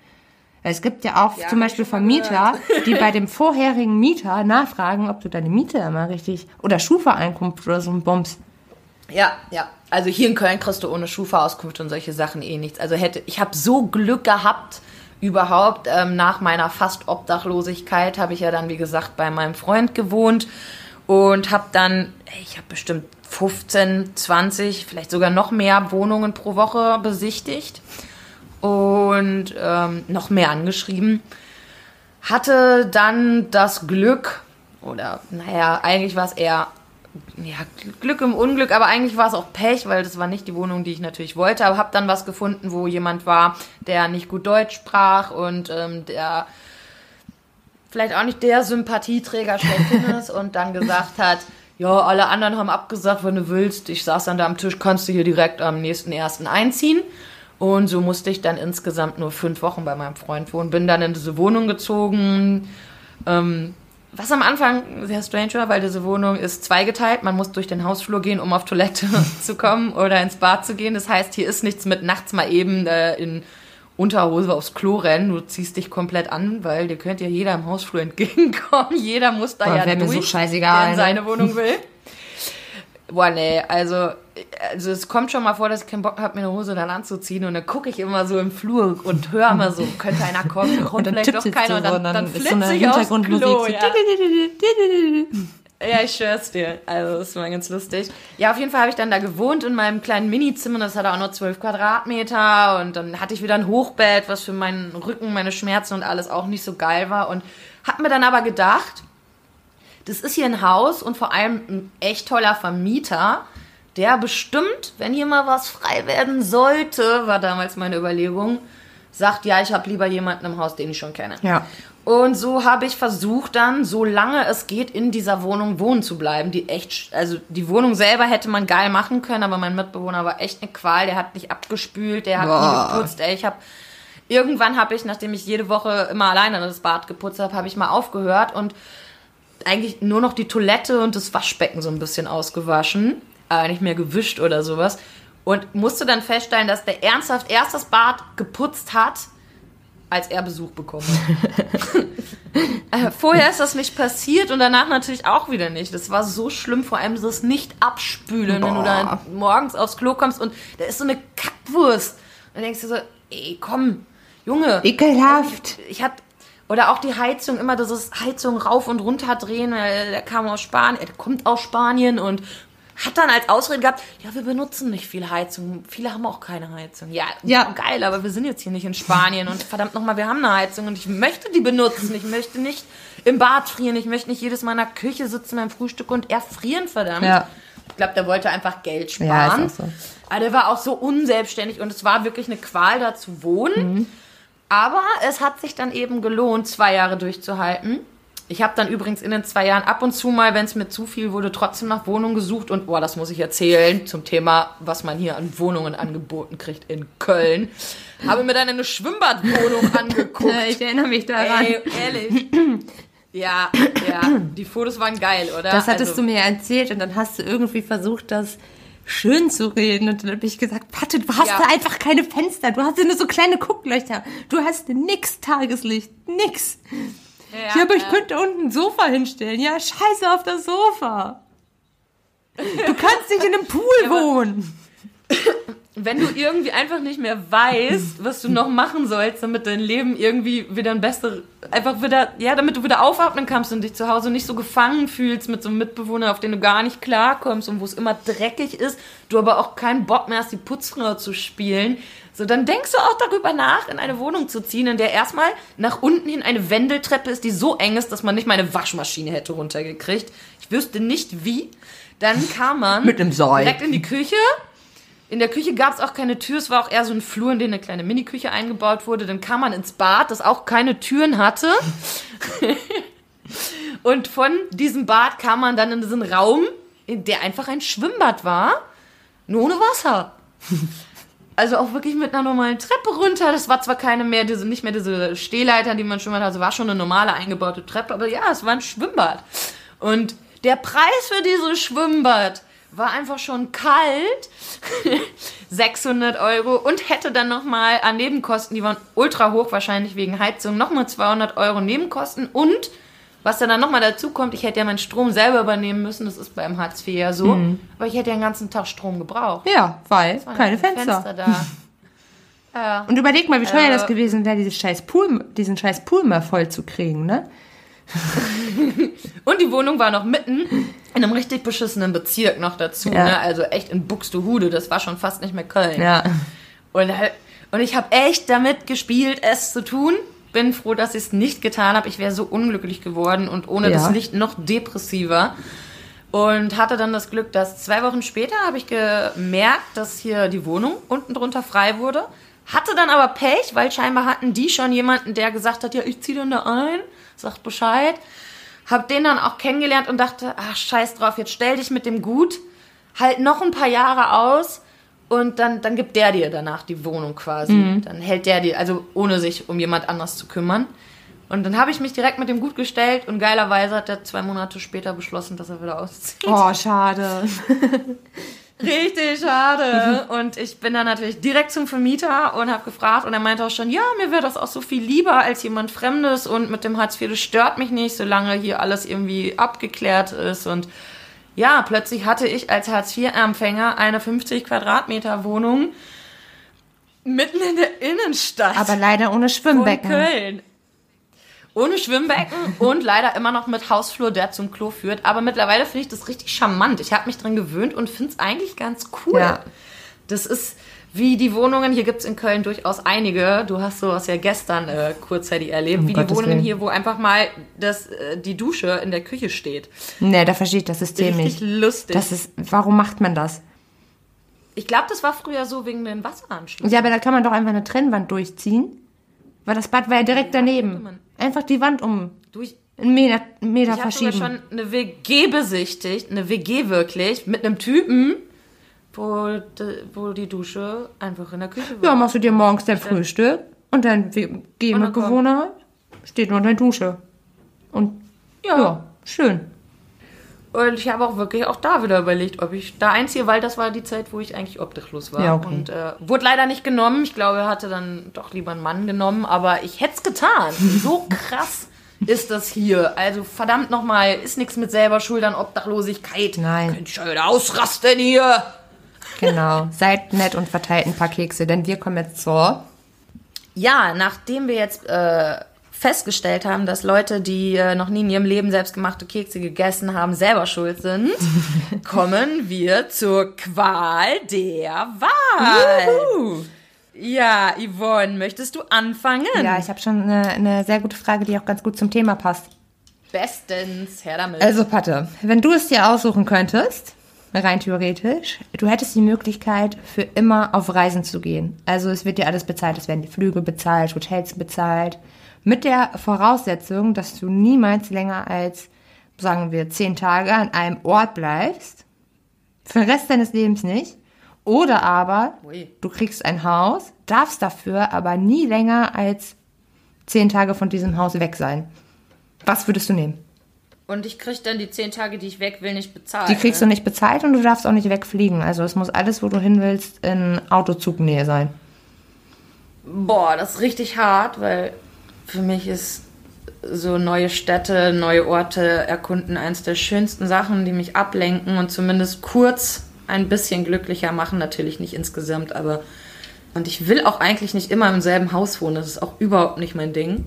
Es gibt ja auch Ja, zum Beispiel Vermieter, die bei dem vorherigen Mieter nachfragen, ob du deine Miete immer richtig oder Schufa-Einkunft oder so ein Bums. Ja, ja. Also hier in Köln kriegst du ohne Schufa-Auskunft und solche Sachen eh nichts. Also hätte ich habe so Glück gehabt überhaupt. Ähm, nach meiner fast Obdachlosigkeit habe ich ja dann wie gesagt bei meinem Freund gewohnt und habe dann, ich habe bestimmt 15, 20, vielleicht sogar noch mehr Wohnungen pro Woche besichtigt und ähm, noch mehr angeschrieben. Hatte dann das Glück, oder naja, eigentlich war es eher ja, Glück im Unglück, aber eigentlich war es auch Pech, weil das war nicht die Wohnung, die ich natürlich wollte. Aber habe dann was gefunden, wo jemand war, der nicht gut Deutsch sprach und ähm, der vielleicht auch nicht der Sympathieträger schlechthin ist und dann gesagt hat, ja, alle anderen haben abgesagt, wenn du willst. Ich saß dann da am Tisch, kannst du hier direkt am nächsten ersten einziehen. Und so musste ich dann insgesamt nur fünf Wochen bei meinem Freund wohnen. Bin dann in diese Wohnung gezogen. Ähm, was am Anfang sehr strange war, weil diese Wohnung ist zweigeteilt. Man muss durch den Hausflur gehen, um auf Toilette zu kommen oder ins Bad zu gehen. Das heißt, hier ist nichts mit nachts mal eben äh, in Unterhose aufs Klo rennen. Du ziehst dich komplett an, weil dir könnte ja jeder im Hausflur entgegenkommen. Jeder muss da Boah, ja mir durch, so scheißegal, der in ne? seine Wohnung will. Boah, nee, also, also es kommt schon mal vor, dass ich keinen Bock habe, mir eine Hose dann anzuziehen und dann gucke ich immer so im Flur und höre mal so, könnte einer kommen, kommt dann vielleicht doch keiner so und dann, dann so flitze eine ich aufs Hintergrundmusik Klo, so ja. Ja, ich schwör's dir. Also, das war ganz lustig. Ja, auf jeden Fall habe ich dann da gewohnt in meinem kleinen Mini-Zimmer. Das hatte auch nur 12 Quadratmeter. Und dann hatte ich wieder ein Hochbett, was für meinen Rücken, meine Schmerzen und alles auch nicht so geil war. Und hab mir dann aber gedacht, das ist hier ein Haus und vor allem ein echt toller Vermieter, der bestimmt, wenn hier mal was frei werden sollte, war damals meine Überlegung, sagt, ja, ich habe lieber jemanden im Haus, den ich schon kenne. Ja. Und so habe ich versucht dann, solange es geht, in dieser Wohnung wohnen zu bleiben. Die echt, also die Wohnung selber hätte man geil machen können, aber mein Mitbewohner war echt eine Qual. Der hat nicht abgespült, der hat Boah. nie geputzt. Ey, ich habe irgendwann habe ich, nachdem ich jede Woche immer alleine das Bad geputzt habe, habe ich mal aufgehört und eigentlich nur noch die Toilette und das Waschbecken so ein bisschen ausgewaschen, aber nicht mehr gewischt oder sowas. Und musste dann feststellen, dass der ernsthaft erst das Bad geputzt hat, als er Besuch bekommen hat. Äh, Vorher ist das nicht passiert und danach natürlich auch wieder nicht. Das war so schlimm, vor allem das nicht abspülen, wenn du da morgens aufs Klo kommst und da ist so eine Kackwurst. Dann denkst du so, ey, komm, Junge. Ekelhaft. Ich hab, oder auch die Heizung, immer dieses Heizung rauf und runter drehen, weil der kam aus Spanien, der kommt aus Spanien und hat dann als Ausrede gehabt, ja, wir benutzen nicht viel Heizung. Viele haben auch keine Heizung. Ja, Ja. geil, aber wir sind jetzt hier nicht in Spanien und verdammt nochmal, wir haben eine Heizung und ich möchte die benutzen. Ich möchte nicht im Bad frieren. Ich möchte nicht jedes Mal in der Küche sitzen beim Frühstück und erfrieren, verdammt. Ja. Ich glaube, der wollte einfach Geld sparen. Ja, ist auch so. Aber der war auch so unselbstständig und es war wirklich eine Qual, da zu wohnen. Mhm. Aber es hat sich dann eben gelohnt, zwei Jahre durchzuhalten. Ich habe dann übrigens in den zwei Jahren ab und zu mal, wenn es mir zu viel wurde, trotzdem nach Wohnungen gesucht. Und boah, das muss ich erzählen zum Thema, was man hier an Wohnungen angeboten kriegt in Köln. Habe mir dann eine Schwimmbadwohnung angeguckt. Ich erinnere mich daran. Ey, ehrlich. Ja, ja, die Fotos waren geil, oder? Das hattest Also- du mir erzählt und dann hast du irgendwie versucht, das schön zu reden. Und dann habe ich gesagt, warte, du hast Ja. da einfach keine Fenster. Du hast ja nur so kleine Gucklöcher. Du hast nix Tageslicht. Nix. Ja, Ja, aber ich könnte unten ein Sofa hinstellen. Ja, scheiße auf das Sofa. Du kannst nicht in einem Pool wohnen. wenn du irgendwie einfach nicht mehr weißt, was du noch machen sollst, damit dein Leben irgendwie wieder ein besser, einfach wieder, ja, damit du wieder aufatmen kannst und dich zu Hause nicht so gefangen fühlst mit so einem Mitbewohner, auf den du gar nicht klarkommst und wo es immer dreckig ist, du aber auch keinen Bock mehr hast, die Putzfrau zu spielen, so, dann denkst du auch darüber nach, in eine Wohnung zu ziehen, in der erstmal nach unten hin eine Wendeltreppe ist, die so eng ist, dass man nicht meine Waschmaschine hätte runtergekriegt. Ich wüsste nicht wie. Dann kam man Mit einem Seil. direkt in die Küche, in der Küche gab es auch keine Tür, es war auch eher so ein Flur, in den eine kleine Miniküche eingebaut wurde. Dann kam man ins Bad, das auch keine Türen hatte. Und von diesem Bad kam man dann in diesen Raum, in der einfach ein Schwimmbad war, nur ohne Wasser. Also auch wirklich mit einer normalen Treppe runter. Das war zwar keine mehr, diese, nicht mehr diese Stehleiter, die man schon mal hatte, war schon eine normale eingebaute Treppe, aber ja, es war ein Schwimmbad. Und der Preis für dieses Schwimmbad war einfach schon kalt. 600 Euro und hätte dann nochmal an Nebenkosten, die waren ultra hoch wahrscheinlich wegen Heizung, nochmal 200 Euro Nebenkosten und was dann nochmal dazu kommt, ich hätte ja meinen Strom selber übernehmen müssen, das ist beim Hartz IV ja so, aber ich hätte ja den ganzen Tag Strom gebraucht. Ja, weil keine keine Fenster. da. ja. Und überleg mal, wie teuer Äh. das gewesen wäre, dieses scheiß Pool, diesen scheiß Pool mal voll zu kriegen, ne? Und die Wohnung war noch mitten in einem richtig beschissenen Bezirk noch dazu. Ja. Ne? Also echt in Buxtehude, das war schon fast nicht mehr Köln. Ja. Und, und ich habe echt damit gespielt, es zu tun. Bin froh, dass ich es nicht getan habe. Ich wäre so unglücklich geworden und ohne Ja. das Licht noch depressiver. Und hatte dann das Glück, dass zwei Wochen später habe ich gemerkt, dass hier die Wohnung unten drunter frei wurde. Hatte dann aber Pech, weil scheinbar hatten die schon jemanden, der gesagt hat, ja, ich ziehe dann da ein. Sagt Bescheid. Hab den dann auch kennengelernt und dachte, ach scheiß drauf, jetzt stell dich mit dem gut, halt noch ein paar Jahre aus und dann, dann gibt der dir danach die Wohnung quasi. Dann hält der dir, also ohne sich um jemand anders zu kümmern. Und dann habe ich mich direkt mit dem gut gestellt und geilerweise hat er zwei Monate später beschlossen, dass er wieder auszieht. Oh, schade. Richtig schade. Und ich bin dann natürlich direkt zum Vermieter und habe gefragt und er meinte auch schon, ja, mir wäre das auch so viel lieber als jemand Fremdes und mit dem Hartz IV, das stört mich nicht, solange hier alles irgendwie abgeklärt ist. Und ja, plötzlich hatte ich als Hartz IV-Empfänger eine 50 Quadratmeter Wohnung mitten in der Innenstadt Aber leider ohne von Schwimmbecken. Köln. Ohne Schwimmbecken und leider immer noch mit Hausflur, der zum Klo führt. Aber mittlerweile finde ich das richtig charmant. Ich habe mich dran gewöhnt und finde es eigentlich ganz cool. Ja. Das ist wie die Wohnungen, hier gibt es in Köln durchaus einige. Du hast sowas ja gestern äh, kurzzeitig erlebt, Um wie die Gottes Wohnungen Willen. hier, wo einfach mal das, äh, die Dusche in der Küche steht. Nee, da verstehe ich das System Richtig nicht. lustig. Das ist, warum macht man das? ich glaube, das war früher so wegen den Wasseranschlüssen. Ja, aber da kann man doch einfach eine Trennwand durchziehen. Weil das Bad war ja direkt daneben. Einfach die Wand um Du, ich, einen Meter, einen Meter Ich habe sogar verschieben. schon eine WG besichtigt, eine WG wirklich, mit einem Typen, wo, de, wo die Dusche einfach in der Küche war. Ja, machst du dir morgens dein Frühstück und dein WG-Mitbewohner steht nur deine Dusche. Und ja, schön. Und ich habe auch wirklich auch da wieder überlegt, ob ich da einziehe, weil das war die Zeit, wo ich eigentlich obdachlos war. Ja, okay. Und äh, wurde leider nicht genommen. Ich glaube, er hatte dann doch lieber einen Mann genommen, aber ich hätte es getan. So krass ist das hier. Also verdammt nochmal, ist nichts mit selber Schuld an Obdachlosigkeit. Nein. Könnt ihr wieder ausrasten hier. Genau. Seid nett und verteilt ein paar Kekse, denn wir kommen jetzt zur. Ja, nachdem wir jetzt äh, festgestellt haben, dass Leute, die äh, noch nie in ihrem Leben selbstgemachte Kekse gegessen haben, selber schuld sind, kommen wir zur Qual der Wahl. Ja, Yvonne, möchtest du anfangen? Ja, ich habe schon eine, eine sehr gute Frage, die auch ganz gut zum Thema passt. Bestens, her damit. Also, Patte, wenn du es dir aussuchen könntest, rein theoretisch, du hättest die Möglichkeit, für immer auf Reisen zu gehen. Also, es wird dir alles bezahlt. Es werden die Flüge bezahlt, Hotels bezahlt. Mit der Voraussetzung, dass du niemals länger als, sagen wir, zehn Tage an einem Ort bleibst. Für den Rest deines Lebens nicht. Oder aber, Ui. du kriegst ein Haus, darfst dafür aber nie länger als zehn Tage von diesem Haus weg sein. Was würdest du nehmen? Und ich krieg dann die zehn Tage, die ich weg will, nicht bezahlt. Die kriegst ne? du nicht bezahlt und du darfst auch nicht wegfliegen. Also es muss alles, wo du hin willst, in Autozugnähe sein. Boah, das ist richtig hart, weil für mich ist so neue Städte, neue Orte erkunden eins der schönsten Sachen, die mich ablenken und zumindest kurz ein bisschen glücklicher machen. Natürlich nicht insgesamt, aber. Und ich will auch eigentlich nicht immer im selben Haus wohnen. Das ist auch überhaupt nicht mein Ding.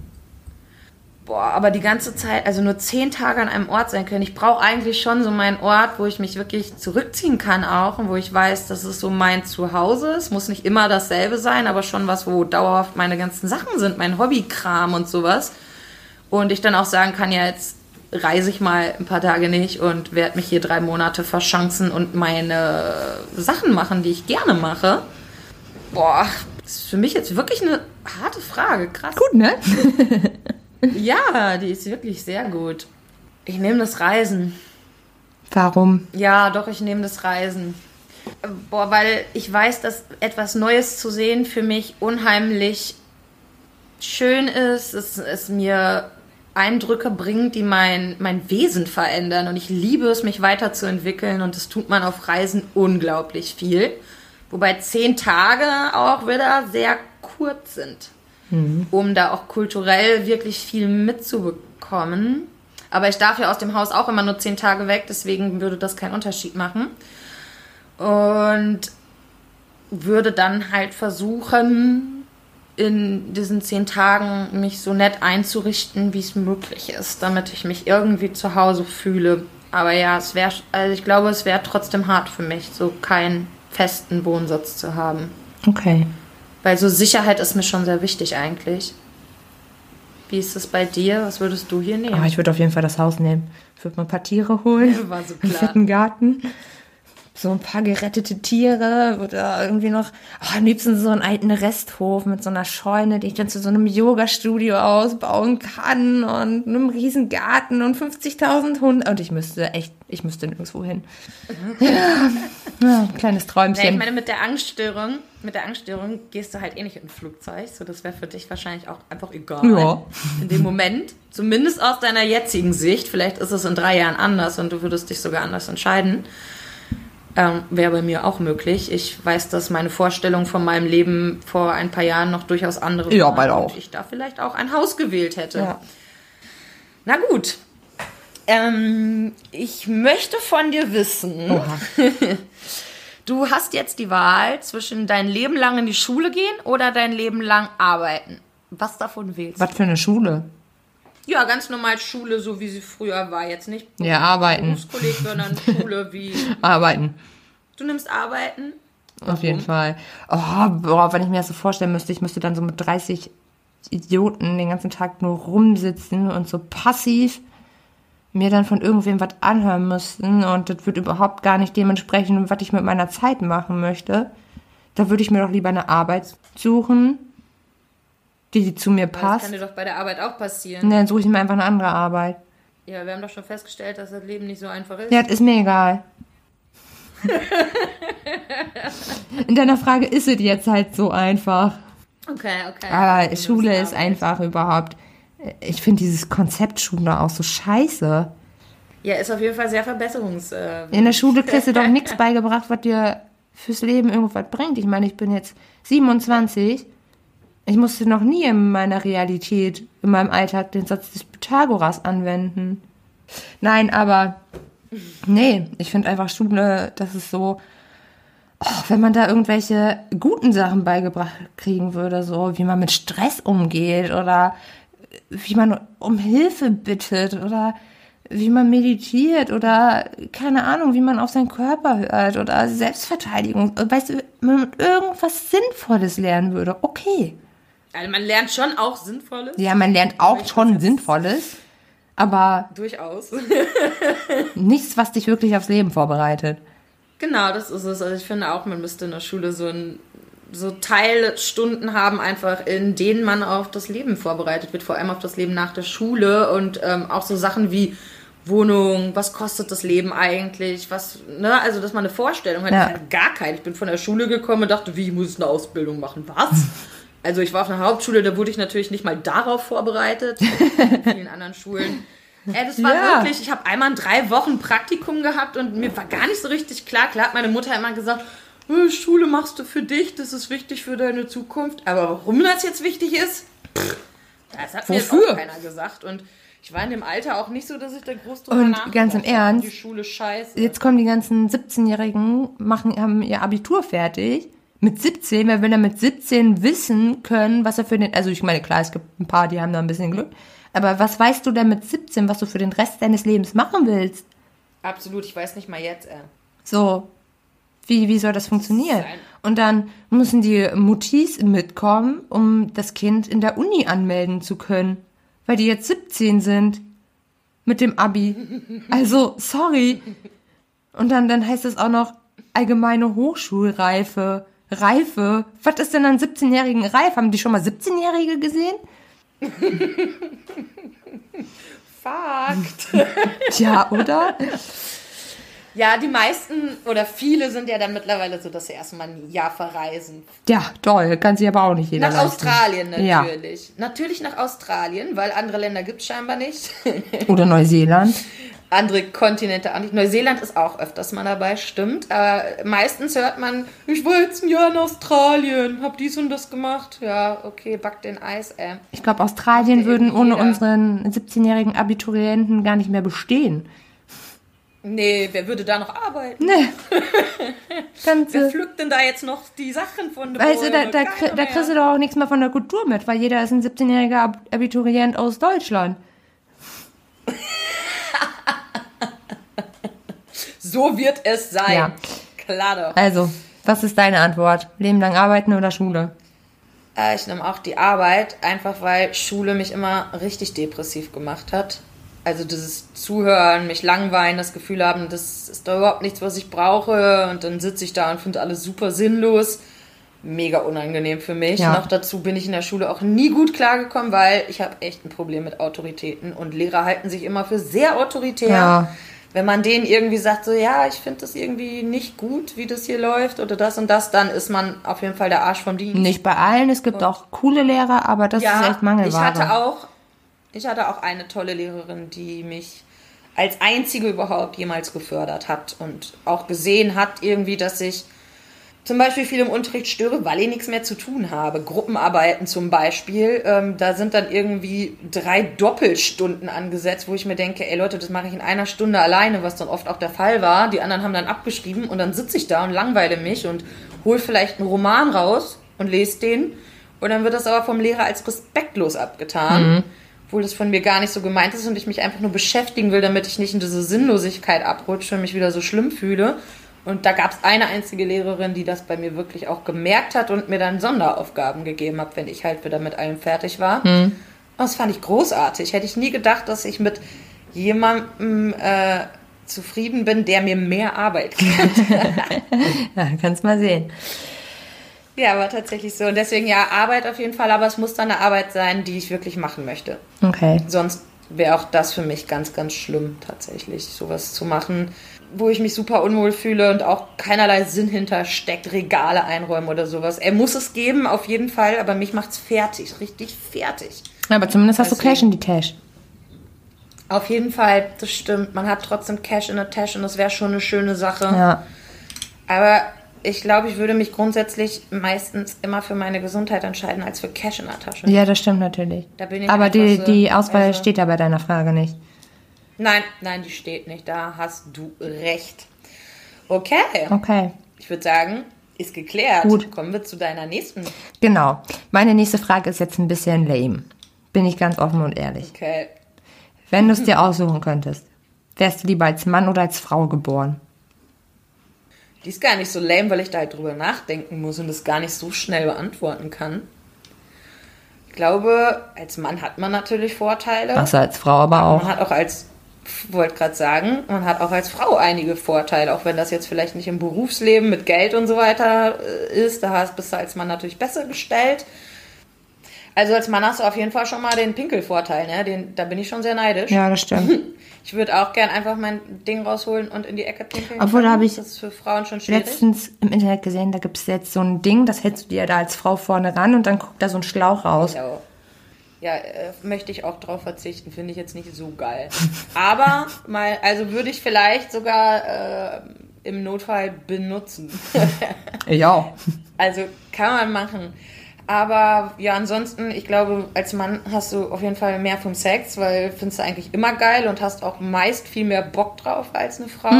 Boah, aber die ganze Zeit, also nur zehn Tage an einem Ort sein können. Ich brauche eigentlich schon so meinen Ort, wo ich mich wirklich zurückziehen kann auch und wo ich weiß, dass es so mein Zuhause ist. Muss nicht immer dasselbe sein, aber schon was, wo dauerhaft meine ganzen Sachen sind, mein Hobbykram und sowas. Und ich dann auch sagen kann, ja, jetzt reise ich mal ein paar Tage nicht und werde mich hier drei Monate verschanzen und meine Sachen machen, die ich gerne mache. Boah, das ist für mich jetzt wirklich eine harte Frage. Krass. Gut, ne? Ja, die ist wirklich sehr gut. Ich nehme das Reisen. Warum? Ja, doch, ich nehme das Reisen. Boah, weil ich weiß, dass etwas Neues zu sehen für mich unheimlich schön ist. Es, es mir Eindrücke bringt, die mein, mein Wesen verändern. Und ich liebe es, mich weiterzuentwickeln. Und das tut man auf Reisen unglaublich viel. Wobei zehn Tage auch wieder sehr kurz sind um da auch kulturell wirklich viel mitzubekommen. Aber ich darf ja aus dem Haus auch immer nur zehn Tage weg, deswegen würde das keinen Unterschied machen. Und würde dann halt versuchen, in diesen zehn Tagen mich so nett einzurichten, wie es möglich ist, damit ich mich irgendwie zu Hause fühle. Aber ja, es wäre, also ich glaube, es wäre trotzdem hart für mich, so keinen festen Wohnsitz zu haben. Okay. Weil so Sicherheit ist mir schon sehr wichtig eigentlich. Wie ist es bei dir? Was würdest du hier nehmen? Aber ich würde auf jeden Fall das Haus nehmen. Ich würde mal ein paar Tiere holen. War so Einen klar. fetten Garten. so ein paar gerettete Tiere oder irgendwie noch, oh, am liebsten so einen alten Resthof mit so einer Scheune, die ich dann zu so einem Yoga-Studio ausbauen kann und einem riesen Garten und 50.000 Hunde. Und ich müsste echt, ich müsste nirgendwo hin. Ja, ja kleines Träumchen. Ja, ich meine, mit der Angststörung, mit der Angststörung gehst du halt eh nicht in ein Flugzeug. So, das wäre für dich wahrscheinlich auch einfach egal. Ja. In dem Moment. Zumindest aus deiner jetzigen Sicht. Vielleicht ist es in drei Jahren anders und du würdest dich sogar anders entscheiden. Ähm, Wäre bei mir auch möglich. Ich weiß, dass meine Vorstellung von meinem Leben vor ein paar Jahren noch durchaus andere Ja, bald und auch. ich da vielleicht auch ein Haus gewählt hätte. Ja. Na gut. Ähm, ich möchte von dir wissen, Oha. du hast jetzt die Wahl zwischen dein Leben lang in die Schule gehen oder dein Leben lang arbeiten. Was davon wählst du? Was für eine Schule? Ja, ganz normal Schule, so wie sie früher war. Jetzt nicht Ja, arbeiten. Berufskolleg, sondern Schule wie... Arbeiten. Du nimmst Arbeiten? Auf jeden Fall. Oh, boah, wenn ich mir das so vorstellen müsste, ich müsste dann so mit 30 Idioten den ganzen Tag nur rumsitzen und so passiv mir dann von irgendwem was anhören müssten und das wird überhaupt gar nicht dementsprechend, was ich mit meiner Zeit machen möchte. Da würde ich mir doch lieber eine Arbeit suchen, die zu mir Das passt. kann dir doch bei der Arbeit auch passieren. Und dann suche ich mir einfach eine andere Arbeit. Ja, wir haben doch schon festgestellt, dass das Leben nicht so einfach ist. Ja, das ist mir egal. In deiner Frage ist es jetzt halt so einfach. Okay, okay. Aber Schule ist einfach überhaupt. Ich finde dieses Konzept Schule auch so scheiße. Ja, ist auf jeden Fall sehr verbesserungs... Äh, In der Schule kriegst du doch nichts beigebracht, was dir fürs Leben irgendwas bringt. Ich meine, ich bin jetzt 27. Ich musste noch nie in meiner Realität, in meinem Alltag den Satz des Pythagoras anwenden. Nein, aber nee, ich finde einfach Schule, das ist so, oh, wenn man da irgendwelche guten Sachen beigebracht kriegen würde, so wie man mit Stress umgeht oder wie man um Hilfe bittet oder wie man meditiert oder keine Ahnung, wie man auf seinen Körper hört oder Selbstverteidigung. Weißt du, wenn man irgendwas Sinnvolles lernen würde, okay. Also man lernt schon auch Sinnvolles. Ja, man lernt auch schon Sinnvolles, aber Durchaus. nichts, was dich wirklich aufs Leben vorbereitet. genau, das ist es. Also ich finde auch, man müsste in der Schule so ein so Teilstunden haben, einfach in denen man auf das Leben vorbereitet wird, vor allem auf das Leben nach der Schule und ähm, auch so Sachen wie Wohnung, was kostet das Leben eigentlich, was, ne, also dass man eine Vorstellung hat, Ja. ich hatte gar keine. Ich bin von der Schule gekommen und dachte, wie, ich muss eine Ausbildung machen, was? Also ich war auf einer Hauptschule, da wurde ich natürlich nicht mal darauf vorbereitet, in vielen anderen Schulen. Ey, das war Ja. wirklich, ich habe einmal in drei Wochen Praktikum gehabt und mir war gar nicht so richtig klar. Klar hat meine Mutter immer gesagt, "Äh, Schule machst du für dich, das ist wichtig für deine Zukunft. Aber warum das jetzt wichtig ist, das hat mir Wofür? auch keiner gesagt. Und ich war in dem Alter auch nicht so, dass ich da groß drüber Und ganz im. Ernst, Die Schule scheiße. Jetzt kommen die ganzen 17-Jährigen, machen, haben ihr Abitur fertig. Mit 17, wer will denn mit 17 wissen können, was er für den, also ich meine, klar, es gibt ein paar, die haben da ein bisschen Glück. Aber was weißt du denn mit 17, was du für den Rest deines Lebens machen willst? Absolut, ich weiß nicht mal jetzt, ey. So, wie, wie soll das funktionieren? Und dann müssen die Muttis mitkommen, um das Kind in der Uni anmelden zu können. Weil die jetzt 17 sind. Mit dem Abi. Also, sorry. Und dann, dann heißt es auch noch allgemeine Hochschulreife. Reife. Was ist denn an 17-Jährigen reif? Haben die schon mal 17-Jährige gesehen? Fakt. Tja, oder? ja, die meisten oder viele sind ja dann mittlerweile so, dass sie erstmal ein Jahr verreisen. Ja, toll. Kann sich aber auch nicht jeder Nach leisten. Australien Ja. natürlich. Natürlich nach Australien, weil andere Länder gibt es scheinbar nicht. Oder Neuseeland. andere Kontinente auch nicht. Neuseeland ist auch öfters mal dabei, stimmt. Aber meistens hört man, ich war jetzt ein Jahr in Australien, hab dies und das gemacht. Ja, okay, back den Eis, ey. Ich glaube, Australien würden ohne jeder. unseren 17-jährigen Abiturienten gar nicht mehr bestehen. Nee, wer würde da noch arbeiten? Ne. Wer Ganze, pflückt denn da jetzt noch die Sachen von der weißt du, da, da, kri- da kriegst du doch auch nichts mehr von der Kultur mit, weil jeder ist ein 17-jähriger Ab Abiturient aus Deutschland. So wird es sein. Ja. Klar doch. Also, was ist deine Antwort? Leben lang arbeiten oder Schule? Äh, ich nehme auch die Arbeit, einfach weil Schule mich immer richtig depressiv gemacht hat. Also dieses Zuhören, mich langweilen, das Gefühl haben, das ist doch überhaupt nichts, was ich brauche. Und dann sitze ich da und finde alles super sinnlos. Mega unangenehm für mich. Ja. Noch dazu bin ich in der Schule auch nie gut klargekommen, weil ich habe echt ein Problem mit Autoritäten. Und Lehrer halten sich immer für sehr autoritär. Ja. Wenn man denen irgendwie sagt, so ja, ich finde das irgendwie nicht gut, wie das hier läuft oder das und das, dann ist man auf jeden Fall der Arsch vom Dienst. Nicht bei allen, es gibt auch coole Lehrer, aber das ist echt Mangelware. ich hatte auch, ich hatte auch eine tolle Lehrerin, die mich als einzige überhaupt jemals gefördert hat und auch gesehen hat irgendwie, dass ich zum Beispiel viel im Unterricht störe, weil ich nichts mehr zu tun habe. Gruppenarbeiten zum Beispiel, ähm, da sind dann irgendwie drei Doppelstunden angesetzt, wo ich mir denke, ey Leute, das mache ich in einer Stunde alleine, was dann oft auch der Fall war. Die anderen haben dann abgeschrieben und dann sitze ich da und langweile mich und hole vielleicht einen Roman raus und lese den. Und dann wird das aber vom Lehrer als respektlos abgetan, obwohl das von mir gar nicht so gemeint ist und ich mich einfach nur beschäftigen will, damit ich nicht in diese Sinnlosigkeit abrutsche und mich wieder so schlimm fühle. Und da gab es eine einzige Lehrerin, die das bei mir wirklich auch gemerkt hat und mir dann Sonderaufgaben gegeben hat, wenn ich halt wieder mit allem fertig war. Und das fand ich großartig. Hätte ich nie gedacht, dass ich mit jemandem äh, zufrieden bin, der mir mehr Arbeit gibt. Ja, kannst mal sehen. Ja, aber tatsächlich so. Und deswegen ja, Arbeit auf jeden Fall, aber es muss dann eine Arbeit sein, die ich wirklich machen möchte. Okay. Sonst wäre auch das für mich ganz, ganz schlimm, tatsächlich, sowas zu machen, wo ich mich super unwohl fühle und auch keinerlei Sinn hintersteckt, Regale einräumen oder sowas. Er muss es geben, auf jeden Fall, aber mich macht's fertig, richtig fertig. Aber zumindest hast du Deswegen. Cash in die Tasche. Auf jeden Fall, das stimmt. Man hat trotzdem Cash in der Tasche und das wäre schon eine schöne Sache. Ja. Aber ich glaube, ich würde mich grundsätzlich meistens immer für meine Gesundheit entscheiden, als für Cash in der Tasche. Ja, das stimmt natürlich. Da Aber die, so, die Auswahl also- steht ja bei deiner Frage nicht. Nein, nein, die steht nicht. Da hast du recht. Okay. Okay. Ich würde sagen, ist geklärt. Gut. Kommen wir zu deiner nächsten. Genau. Meine nächste Frage ist jetzt ein bisschen lame. Bin ich ganz offen und ehrlich. Okay. Wenn du es dir aussuchen könntest, wärst du lieber als Mann oder als Frau geboren? Die ist gar nicht so lame, weil ich da halt drüber nachdenken muss und das gar nicht so schnell beantworten kann. Ich glaube, als Mann hat man natürlich Vorteile. Achso, als Frau aber Man auch. hat auch als, wollte gerade sagen, man hat auch als Frau einige Vorteile, auch wenn das jetzt vielleicht nicht im Berufsleben mit Geld und so weiter äh, ist. Da bist du als Mann natürlich besser gestellt. Also als Mann hast du auf jeden Fall schon mal den Pinkelvorteil, ne? Den, da bin ich schon sehr neidisch. Ja, das stimmt. Ich würde auch gern einfach mein Ding rausholen und in die Ecke pinkeln. Obwohl, da habe ich Das ist für Frauen schon schwierig. Letztens im Internet gesehen, da gibt es jetzt so ein Ding, das hältst du dir da als Frau vorne ran und dann guckt da so ein Schlauch raus. Ja, ja äh, möchte ich auch drauf verzichten, finde ich jetzt nicht so geil. Aber mal, also würde ich vielleicht sogar äh, im Notfall benutzen. Ja. also kann man machen. Aber ja, ansonsten, ich glaube, als Mann hast du auf jeden Fall mehr vom Sex, weil findest du eigentlich immer geil und hast auch meist viel mehr Bock drauf als eine Frau.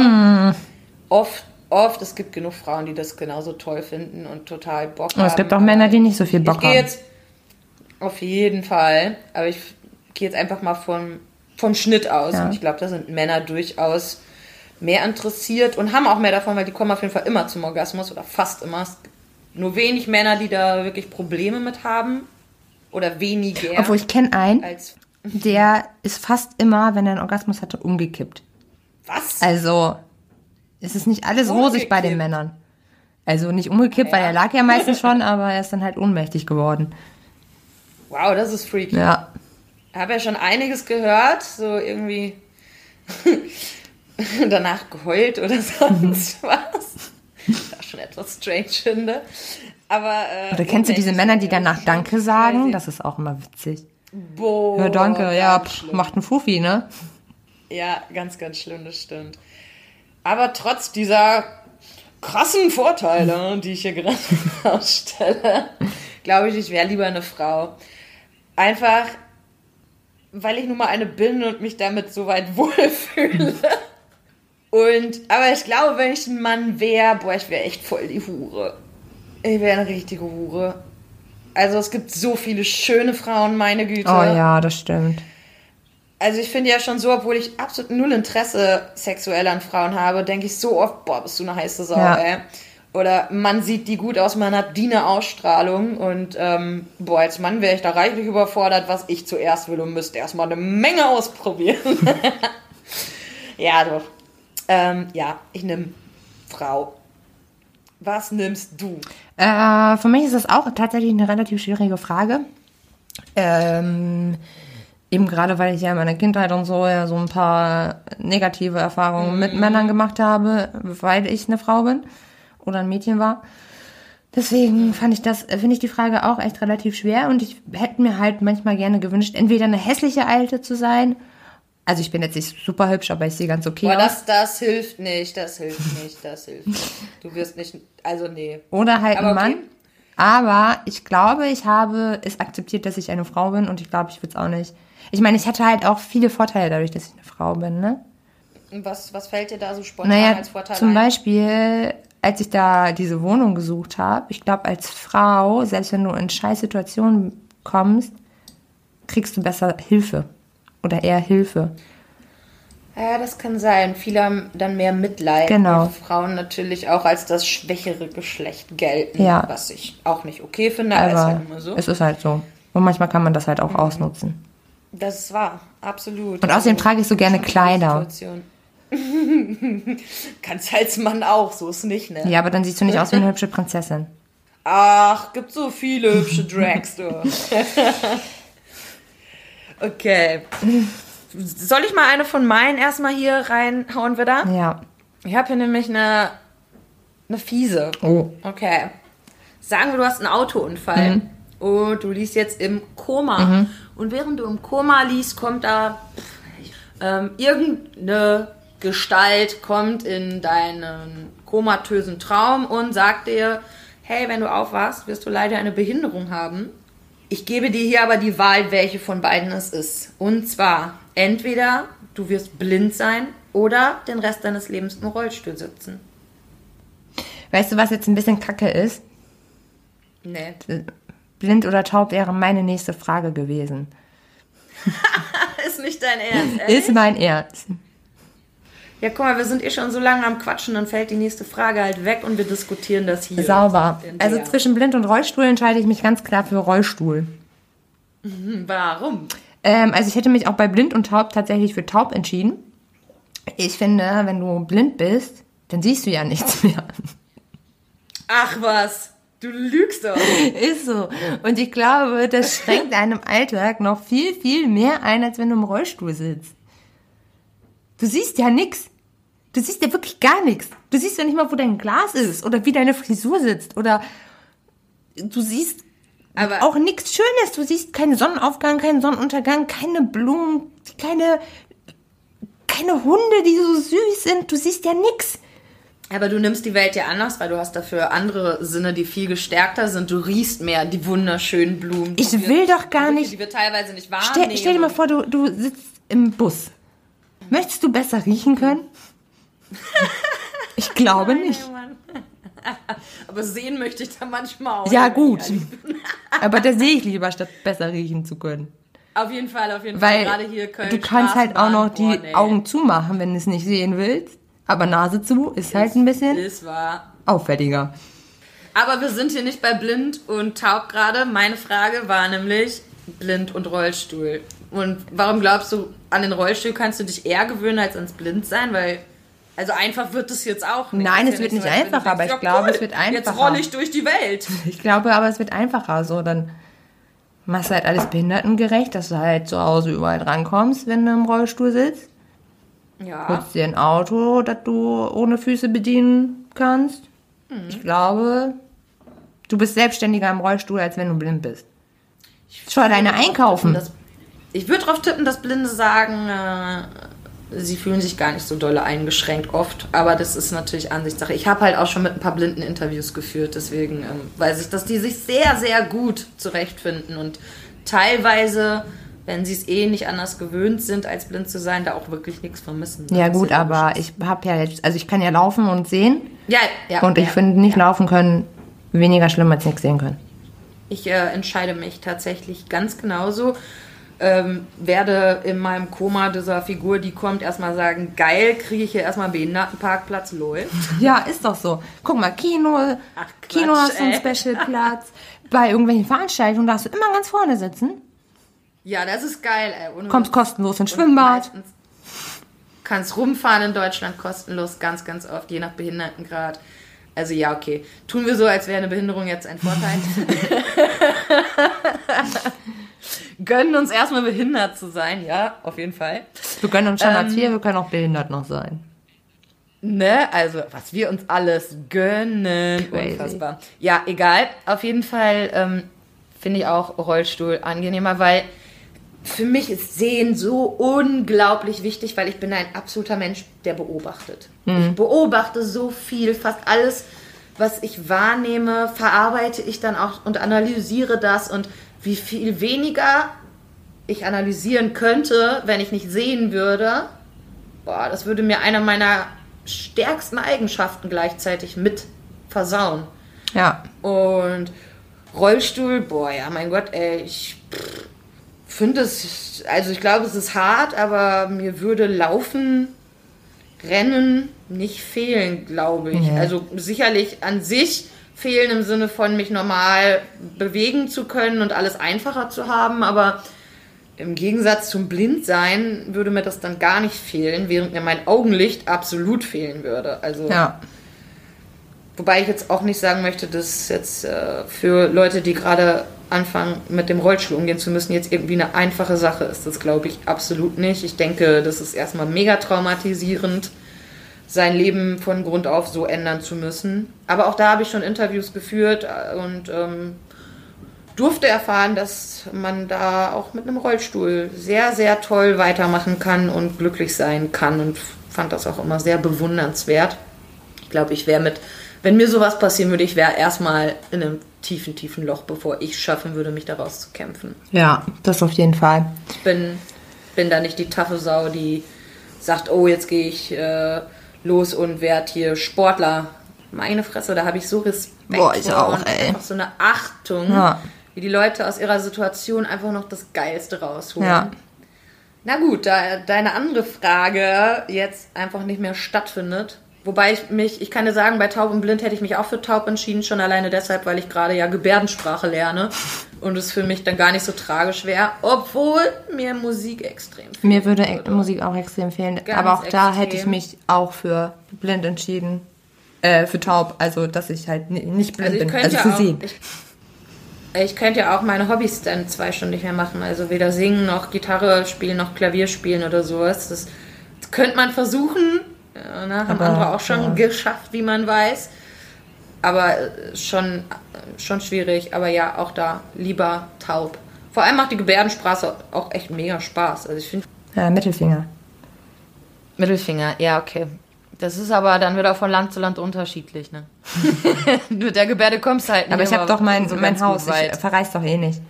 Oft, oft, es gibt genug Frauen, die das genauso toll finden und total Bock haben. Und es gibt auch Männer, die nicht so viel Bock ich gehe haben. jetzt auf jeden Fall, aber ich gehe jetzt einfach mal vom, vom Schnitt aus. Ja. Und ich glaube, da sind Männer durchaus mehr interessiert und haben auch mehr davon, weil die kommen auf jeden Fall immer zum Orgasmus oder fast immer. Es gibt nur wenig Männer, die da wirklich Probleme mit haben oder weniger Obwohl ich kenne einen, der ist fast immer, wenn er einen Orgasmus hatte, umgekippt. was? Also, es ist nicht alles rosig bei den Umgekippt. Männern. Also nicht umgekippt, weil Ja. er lag ja meistens schon, aber er ist dann halt ohnmächtig geworden. Wow, das ist freaky. Ja. habe ja schon einiges gehört, so irgendwie danach geheult oder sonst was. Etwas strange finde. Aber. Äh, Oder kennst du diese Männer, die danach Danke sagen? Das ist auch immer witzig. Boah, Ja, danke, ja, pff, macht einen Fufi, ne? Ja, ganz, ganz schlimm, das stimmt. Aber trotz dieser krassen Vorteile, die ich hier gerade ausstelle, glaube ich, ich wäre lieber eine Frau. Einfach, weil ich nun mal eine bin und mich damit so weit wohlfühle. Und, aber ich glaube, wenn ich ein Mann wäre, boah, ich wäre echt voll die Hure. Ich wäre eine richtige Hure. Also es gibt so viele schöne Frauen, meine Güte. Oh ja, das stimmt. Also ich finde ja schon so, obwohl ich absolut null Interesse sexuell an Frauen habe, denke ich so oft, boah, bist du eine heiße Sau, Ja. ey. Oder man sieht die gut aus, man hat die eine Ausstrahlung und ähm, boah, als Mann wäre ich da reichlich überfordert, was ich zuerst will und müsste erstmal eine Menge ausprobieren. ja, doch. Ähm, ja, ich nehme Frau. Was nimmst du? Äh, für mich ist das auch tatsächlich eine relativ schwierige Frage. Ähm, eben gerade, weil ich ja in meiner Kindheit und so ja so ein paar negative Erfahrungen mit Männern gemacht habe, weil ich eine Frau bin oder ein Mädchen war. Deswegen fand ich das, äh, finde ich die Frage auch echt relativ schwer und ich hätte mir halt manchmal gerne gewünscht, entweder eine hässliche Alte zu sein. Also ich bin jetzt nicht super hübsch, aber ich sehe ganz okay Boah, aus. das, das hilft nicht, das hilft nicht, das hilft nicht. Du wirst nicht, also nee. Oder halt Aber ein Mann. okay. Aber ich glaube, ich habe es akzeptiert, dass ich eine Frau bin und ich glaube, ich würde es auch nicht. Ich meine, ich hatte halt auch viele Vorteile dadurch, dass ich eine Frau bin, ne? Was, was fällt dir da so spontan Naja, als Vorteil zum ein? Beispiel, als ich da diese Wohnung gesucht habe, ich glaube, als Frau, selbst wenn du in scheiß Situationen kommst, kriegst du besser Hilfe. Oder eher Hilfe. Ja, das kann sein. Viele haben dann mehr Mitleid. Genau. Frauen natürlich auch als das schwächere Geschlecht gelten. Ja. Was ich auch nicht okay finde, aber, ist Aber halt immer so. es ist halt so. Und manchmal kann man das halt auch ausnutzen. Das ist wahr, absolut. Und außerdem trage ich so gerne Kleider. Kannst als Mann auch, so ist nicht, ne? Ja, aber dann siehst du nicht aus wie eine hübsche Prinzessin. Ach, gibt so viele hübsche Drags, du. okay. Soll ich mal eine von meinen erstmal hier reinhauen wieder? Ja. Ich habe hier nämlich eine, eine fiese. Oh. Okay. Sagen wir, du hast einen Autounfall und du liegst jetzt im Koma. Und während du im Koma liegst, kommt da ähm, irgendeine Gestalt, kommt in deinen komatösen Traum und sagt dir, hey, wenn du aufwachst, wirst du leider eine Behinderung haben. Ich gebe dir hier aber die Wahl, welche von beiden es ist. Und zwar, entweder du wirst blind sein oder den Rest deines Lebens im Rollstuhl sitzen. Weißt du, was jetzt ein bisschen kacke ist? Nee. Blind oder taub wäre meine nächste Frage gewesen. Ist nicht dein Ernst, ehrlich? Ist mein Ernst. Ja, guck mal, wir sind eh schon so lange am Quatschen, dann fällt die nächste Frage halt weg und wir diskutieren das hier. Sauber. Also zwischen blind und Rollstuhl entscheide ich mich ganz klar für Rollstuhl. Warum? Ähm, also ich hätte mich auch bei blind und taub tatsächlich für taub entschieden. Ich finde, wenn du blind bist, dann siehst du ja nichts mehr. Ach was, du lügst doch. Ist so. Und ich glaube, das schränkt einem Alltag noch viel, viel mehr ein, als wenn du im Rollstuhl sitzt. Du siehst ja nix. Du siehst ja wirklich gar nichts. Du siehst ja nicht mal, wo dein Glas ist oder wie deine Frisur sitzt oder du siehst Aber auch nichts Schönes. Du siehst keinen Sonnenaufgang, keinen Sonnenuntergang, keine Blumen, keine, keine Hunde, die so süß sind. Du siehst ja nix. Aber du nimmst die Welt ja anders, weil du hast dafür andere Sinne, die viel gestärkter sind. Du riechst mehr die wunderschönen Blumen. Ich die wir- will doch gar nicht- Die wir teilweise nicht wahrnehmen. Stell, stell dir mal vor, du, du sitzt im Bus. Möchtest du besser riechen können? Ich glaube nicht. Aber sehen möchte ich da manchmal auch. Ja, gut. Aber das sehe ich lieber, statt besser riechen zu können. Auf jeden Fall, auf jeden Weil Fall. Gerade hier Köln. du kannst halt auch noch die boah, nee. Augen zumachen, wenn du es nicht sehen willst. Aber Nase zu ist halt ein bisschen Ist wahr. auffälliger. Aber wir sind hier nicht bei blind und taub gerade. Meine Frage war nämlich blind und Rollstuhl. Und warum glaubst du, an den Rollstuhl kannst du dich eher gewöhnen als ans Blindsein? Weil, also einfach wird es jetzt auch nicht. Nein, es wird so, nicht du einfacher, aber ich glaube, es wird Jetzt einfacher. rolle ich durch die Welt. Ich glaube aber, es wird einfacher. So, dann machst du halt alles behindertengerecht, dass du halt zu Hause überall drankommst, wenn du im Rollstuhl sitzt. Ja. Holst dir ein Auto, das du ohne Füße bedienen kannst. Mhm. Ich glaube, du bist selbstständiger im Rollstuhl, als wenn du blind bist. Schau deine einkaufen. Das, ich würde darauf tippen, dass Blinde sagen, äh, sie fühlen sich gar nicht so dolle eingeschränkt oft. Aber das ist natürlich Ansichtssache. Ich habe halt auch schon mit ein paar Blinden Interviews geführt. Deswegen ähm, weiß ich, dass die sich sehr, sehr gut zurechtfinden. Und teilweise, wenn sie es eh nicht anders gewöhnt sind, als blind zu sein, da auch wirklich nichts vermissen. Ja gut, aber ich habe ja jetzt, also ich kann ja laufen und sehen. Ja, ja. Und ich ja. finde nicht laufen können weniger schlimm als nichts sehen können. Ich äh, entscheide mich tatsächlich ganz genauso. Ähm, werde in meinem Koma dieser Figur, die kommt, erstmal sagen, geil, kriege ich hier erstmal einen Behindertenparkplatz, lol. Ja, ist doch so. Guck mal, Kino, Ach, Quatsch, Kino hast du einen. Specialplatz. Bei irgendwelchen Veranstaltungen darfst du immer ganz vorne sitzen. Ja, das ist geil, ey. Ohne Kommst kostenlos ins Und Schwimmbad. Kannst rumfahren in Deutschland kostenlos, ganz, ganz oft, je nach Behindertengrad. Also ja, okay. Tun wir so, als wäre eine Behinderung jetzt ein Vorteil. Gönnen uns erstmal behindert zu sein, ja, auf jeden Fall. Wir können uns schon Ähm, als wir, wir können auch behindert noch sein. Ne, also was wir uns alles gönnen. Crazy. Unfassbar. Ja, egal. Auf jeden Fall ähm, finde ich auch Rollstuhl angenehmer, weil für mich ist Sehen so unglaublich wichtig, weil ich bin ein absoluter Mensch, der beobachtet. Ich beobachte so viel, fast alles, was ich wahrnehme, verarbeite ich dann auch und analysiere das und wie viel weniger ich analysieren könnte, wenn ich nicht sehen würde, boah, das würde mir eine meiner stärksten Eigenschaften gleichzeitig mit versauen. Ja. Und Rollstuhl, boah, ja, mein Gott, ey, ich finde es, also ich glaube, es ist hart, aber mir würde Laufen, Rennen nicht fehlen, glaube ich. Nee. Also sicherlich an sich fehlen im Sinne von mich normal bewegen zu können und alles einfacher zu haben, aber im Gegensatz zum Blindsein würde mir das dann gar nicht fehlen, während mir mein Augenlicht absolut fehlen würde. Also Ja. Wobei ich jetzt auch nicht sagen möchte, dass jetzt äh, für Leute, die gerade anfangen, mit dem Rollstuhl umgehen zu müssen, jetzt irgendwie eine einfache Sache ist. Das glaube ich absolut nicht. Ich denke, das ist erstmal mega traumatisierend, sein Leben von Grund auf so ändern zu müssen. Aber auch da habe ich schon Interviews geführt und ähm, durfte erfahren, dass man da auch mit einem Rollstuhl sehr, sehr toll weitermachen kann und glücklich sein kann und fand das auch immer sehr bewundernswert. Ich glaube, ich wäre mit, wenn mir sowas passieren würde, ich wäre erstmal in einem tiefen, tiefen Loch, bevor ich schaffen würde, mich daraus zu kämpfen. Ja, das auf jeden Fall. Ich bin, bin da nicht die taffe Sau, die sagt, oh, jetzt gehe ich äh, los und werde hier Sportler. Meine Fresse, da habe ich so Respekt Boah, ich auch, und ey. einfach so eine Achtung, Ja. wie die Leute aus ihrer Situation einfach noch das Geilste rausholen. Ja. Na gut, da deine andere Frage jetzt einfach nicht mehr stattfindet. Wobei ich mich, ich kann dir sagen, bei Taub und Blind hätte ich mich auch für Taub entschieden, schon alleine deshalb, weil ich gerade ja Gebärdensprache lerne und es für mich dann gar nicht so tragisch wäre, obwohl mir Musik extrem fehlt. Mir würde e- Musik auch extrem fehlen. Ganz aber auch da extrem. hätte ich mich auch für blind entschieden. Äh, für taub. Also, dass ich halt ni- nicht blind Also bin. Also für auch, sehen. ich, ich könnte ja auch meine Hobbys dann zwei Stunden nicht mehr machen. Also weder singen noch Gitarre spielen noch Klavier spielen oder sowas. Das könnte man versuchen. Ja, ne? Haben Aber, andere auch schon ja. geschafft, wie man weiß. Aber äh, schon, äh, schon schwierig. Aber ja, auch da lieber taub. Vor allem macht die Gebärdensprache auch echt mega Spaß. Also ich finde Ja, Mittelfinger. Mittelfinger, ja, okay. Das ist aber dann wieder von Land zu Land unterschiedlich, ne? Mit der Gebärde kommst du halt nicht Aber ich habe doch mein, so mein Haus. Ich weit. verreise doch eh nicht.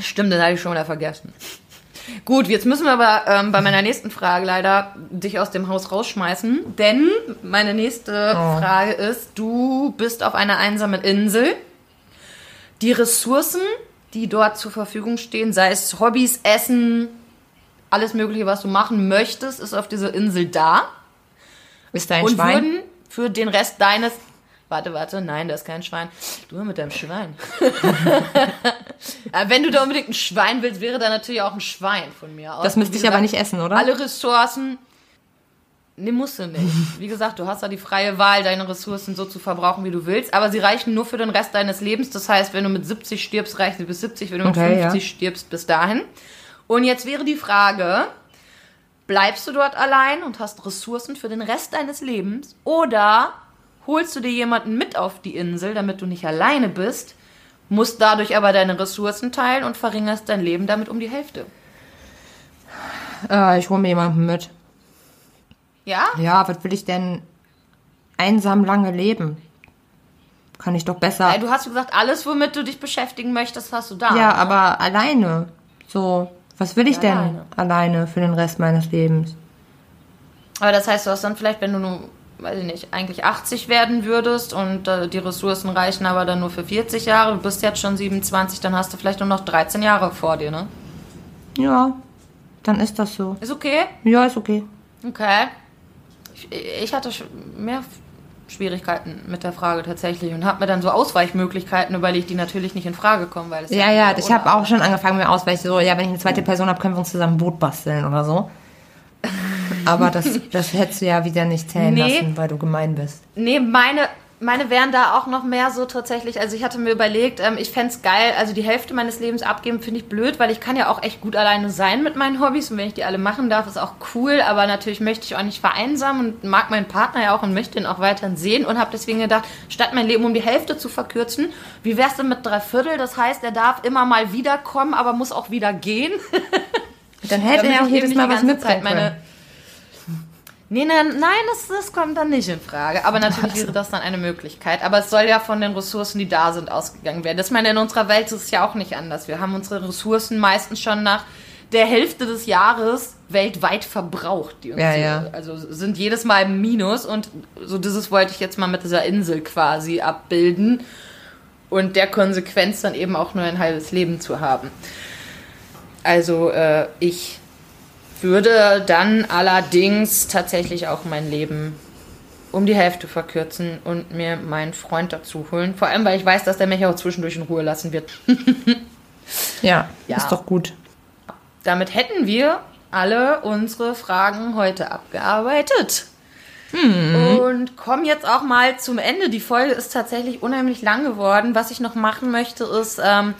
Stimmt, das hatte ich schon wieder vergessen. Gut, jetzt müssen wir aber ähm, bei meiner nächsten Frage leider dich aus dem Haus rausschmeißen, denn meine nächste Oh. Frage ist, du bist auf einer einsamen Insel. Die Ressourcen, die dort zur Verfügung stehen, sei es Hobbys, Essen, alles mögliche, was du machen möchtest, ist auf dieser Insel da Ist da ein und Schwein? würden für den Rest deines Warte, warte, nein, da ist kein Schwein. Du mit deinem Schwein. Aber Wenn du da unbedingt ein Schwein willst, wäre da natürlich auch ein Schwein von mir aus. Das müsste ich aber gesagt, nicht essen, oder? Alle Ressourcen. Nee, musst du nicht. Wie gesagt, du hast da die freie Wahl, deine Ressourcen so zu verbrauchen, wie du willst. Aber sie reichen nur für den Rest deines Lebens. Das heißt, wenn du mit 70 stirbst, reichen sie bis 70. Wenn du mit Okay, 50 stirbst, bis dahin. Und jetzt wäre die Frage, bleibst du dort allein und hast Ressourcen für den Rest deines Lebens? Oder holst du dir jemanden mit auf die Insel, damit du nicht alleine bist, musst dadurch aber deine Ressourcen teilen und verringerst dein Leben damit um die Hälfte? Äh, ich hole mir jemanden mit. Ja? Ja, was will ich denn einsam lange leben? Kann ich doch besser. Weil du hast gesagt, alles, womit du dich beschäftigen möchtest, hast du da. ja, aber alleine. So, was will ich denn Alleine. alleine für den Rest meines Lebens? Aber das heißt, du hast dann vielleicht, wenn du nur, weiß ich nicht, eigentlich 80 werden würdest und äh, die Ressourcen reichen aber dann nur für 40 Jahre, du bist jetzt schon 27, dann hast du vielleicht nur noch 13 Jahre vor dir, ne? Ja, dann ist das so. Ist okay? Ja, ist okay. Okay. Ich, ich hatte mehr Schwierigkeiten mit der Frage tatsächlich und habe mir dann so Ausweichmöglichkeiten überlegt, die natürlich nicht in Frage kommen, weil es Ja, ja, ich habe auch schon angefangen mit Ausweichen. So, ja, wenn ich eine zweite Person habe, können wir uns zusammen ein Boot basteln oder so. Aber das, das hättest du ja wieder nicht zählen Nee. lassen, weil du gemein bist. Nee, meine, meine wären da auch noch mehr so tatsächlich. Also ich hatte mir überlegt, ähm, ich fänd's geil, also die Hälfte meines Lebens abgeben, finde ich blöd, weil ich kann ja auch echt gut alleine sein mit meinen Hobbys und wenn ich die alle machen darf, ist auch cool, aber natürlich möchte ich auch nicht vereinsamen und mag meinen Partner ja auch und möchte ihn auch weiterhin sehen und habe deswegen gedacht, statt mein Leben um die Hälfte zu verkürzen, wie wär's denn mit drei Viertel? Das heißt, er darf immer mal wiederkommen, aber muss auch wieder gehen. Dann hätte er auch jedes Mal was Zeit mitbringen meine- können. Nee, nee, nein, das, das kommt dann nicht in Frage. Aber natürlich wäre das dann eine Möglichkeit. Aber es soll ja von den Ressourcen, die da sind, ausgegangen werden. Das meine, in unserer Welt ist es ja auch nicht anders. Wir haben unsere Ressourcen meistens schon nach der Hälfte des Jahres weltweit verbraucht. Die uns Ja, ja. Also sind jedes Mal im Minus. Und so dieses wollte ich jetzt mal mit dieser Insel quasi abbilden. Und der Konsequenz dann eben auch nur ein halbes Leben zu haben. Also äh, ich würde dann allerdings tatsächlich auch mein Leben um die Hälfte verkürzen und mir meinen Freund dazu holen. Vor allem, weil ich weiß, dass der mich auch zwischendurch in Ruhe lassen wird. Ja, Ja. ist doch gut. Damit hätten wir alle unsere Fragen heute abgearbeitet. Und kommen jetzt auch mal zum Ende. Die Folge ist tatsächlich unheimlich lang geworden. Was ich noch machen möchte, ist ähm,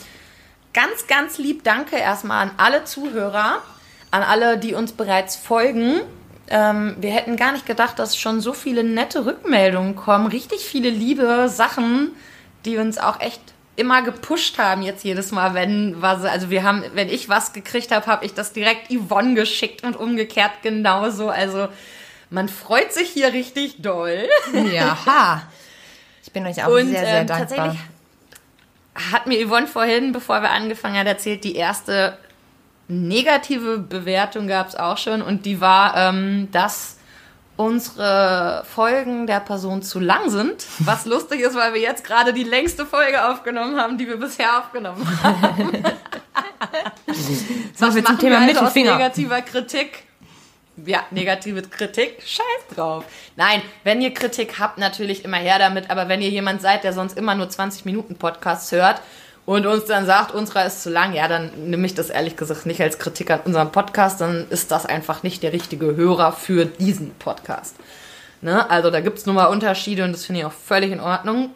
ganz, ganz lieb Danke erstmal an alle Zuhörer, an alle, die uns bereits folgen. Ähm, wir hätten gar nicht gedacht, dass schon so viele nette Rückmeldungen kommen. Richtig viele liebe Sachen, die uns auch echt immer gepusht haben jetzt jedes Mal, wenn was, also wir haben, wenn ich was gekriegt habe, habe ich das direkt Yvonne geschickt und umgekehrt genauso. Also man freut sich hier richtig doll. Ja, ich bin euch auch Und sehr, sehr ähm, dankbar. tatsächlich hat mir Yvonne vorhin, bevor wir angefangen haben, erzählt, die erste negative Bewertung gab es auch schon und die war, ähm, dass unsere Folgen der Person zu lang sind. Was lustig ist, weil wir jetzt gerade die längste Folge aufgenommen haben, die wir bisher aufgenommen haben. So, viel zum Thema wir also aus negativer Kritik. Ja, negative Kritik, scheiß drauf. Nein, wenn ihr Kritik habt, natürlich immer her damit. Aber wenn ihr jemand seid, der sonst immer nur 20 Minuten Podcasts hört und uns dann sagt, unserer ist zu lang, ja, dann nehme ich das ehrlich gesagt nicht als Kritik an unserem Podcast, dann ist das einfach nicht der richtige Hörer für diesen Podcast. Ne? Also da gibt es nun mal Unterschiede und das finde ich auch völlig in Ordnung.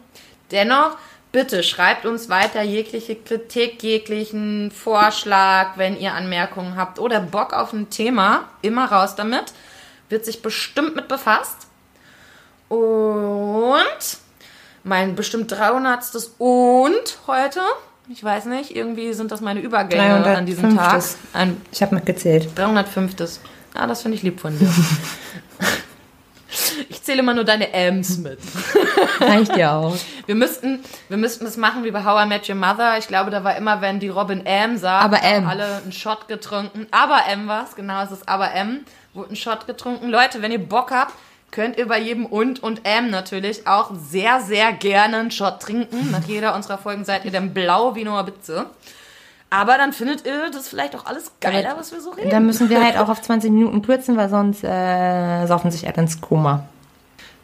Dennoch, bitte schreibt uns weiter jegliche Kritik, jeglichen Vorschlag, wenn ihr Anmerkungen habt oder Bock auf ein Thema. Immer raus damit. Wird sich bestimmt mit befasst. Und mein bestimmt 300. und heute. Ich weiß nicht, irgendwie sind das meine Übergänge an diesem Tag. 305.. Ein Ich habe mitgezählt. 305. Ah, das finde ich lieb von dir. Ich zähle immer nur deine M's mit. Reicht ja auch. Wir müssten, wir müssten das machen wie bei How I Met Your Mother. Ich glaube, da war immer, wenn die Robin M sagt, Aber M. haben alle einen Shot getrunken. Aber M war's, genau, es ist aber M. Wurde ein Shot getrunken. Leute, wenn ihr Bock habt, könnt ihr bei jedem und und M natürlich auch sehr, sehr gerne einen Shot trinken. Nach jeder unserer Folgen seid ihr dann blau wie Noah Bitze. Aber dann findet ihr das vielleicht auch alles geiler, was wir so reden. Dann müssen wir halt auch auf 20 Minuten kürzen, weil sonst äh, saufen sich alle ins Koma.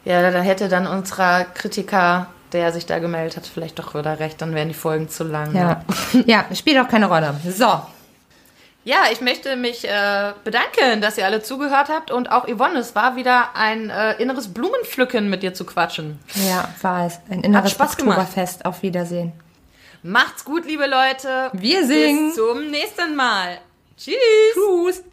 Ja, da hätte dann unserer Kritiker, der sich da gemeldet hat, vielleicht doch wieder recht, dann wären die Folgen zu lang. Ja. ja, spielt auch keine Rolle. So. Ja, ich möchte mich äh, bedanken, dass ihr alle zugehört habt und auch Yvonne, es war wieder ein äh, inneres Blumenpflücken mit dir zu quatschen. Ja, war es. Ein inneres Spaß gemacht. Oktoberfest. Auf Wiedersehen. Macht's gut, liebe Leute. Wir singen. Bis zum nächsten Mal. Tschüss. Tschüss.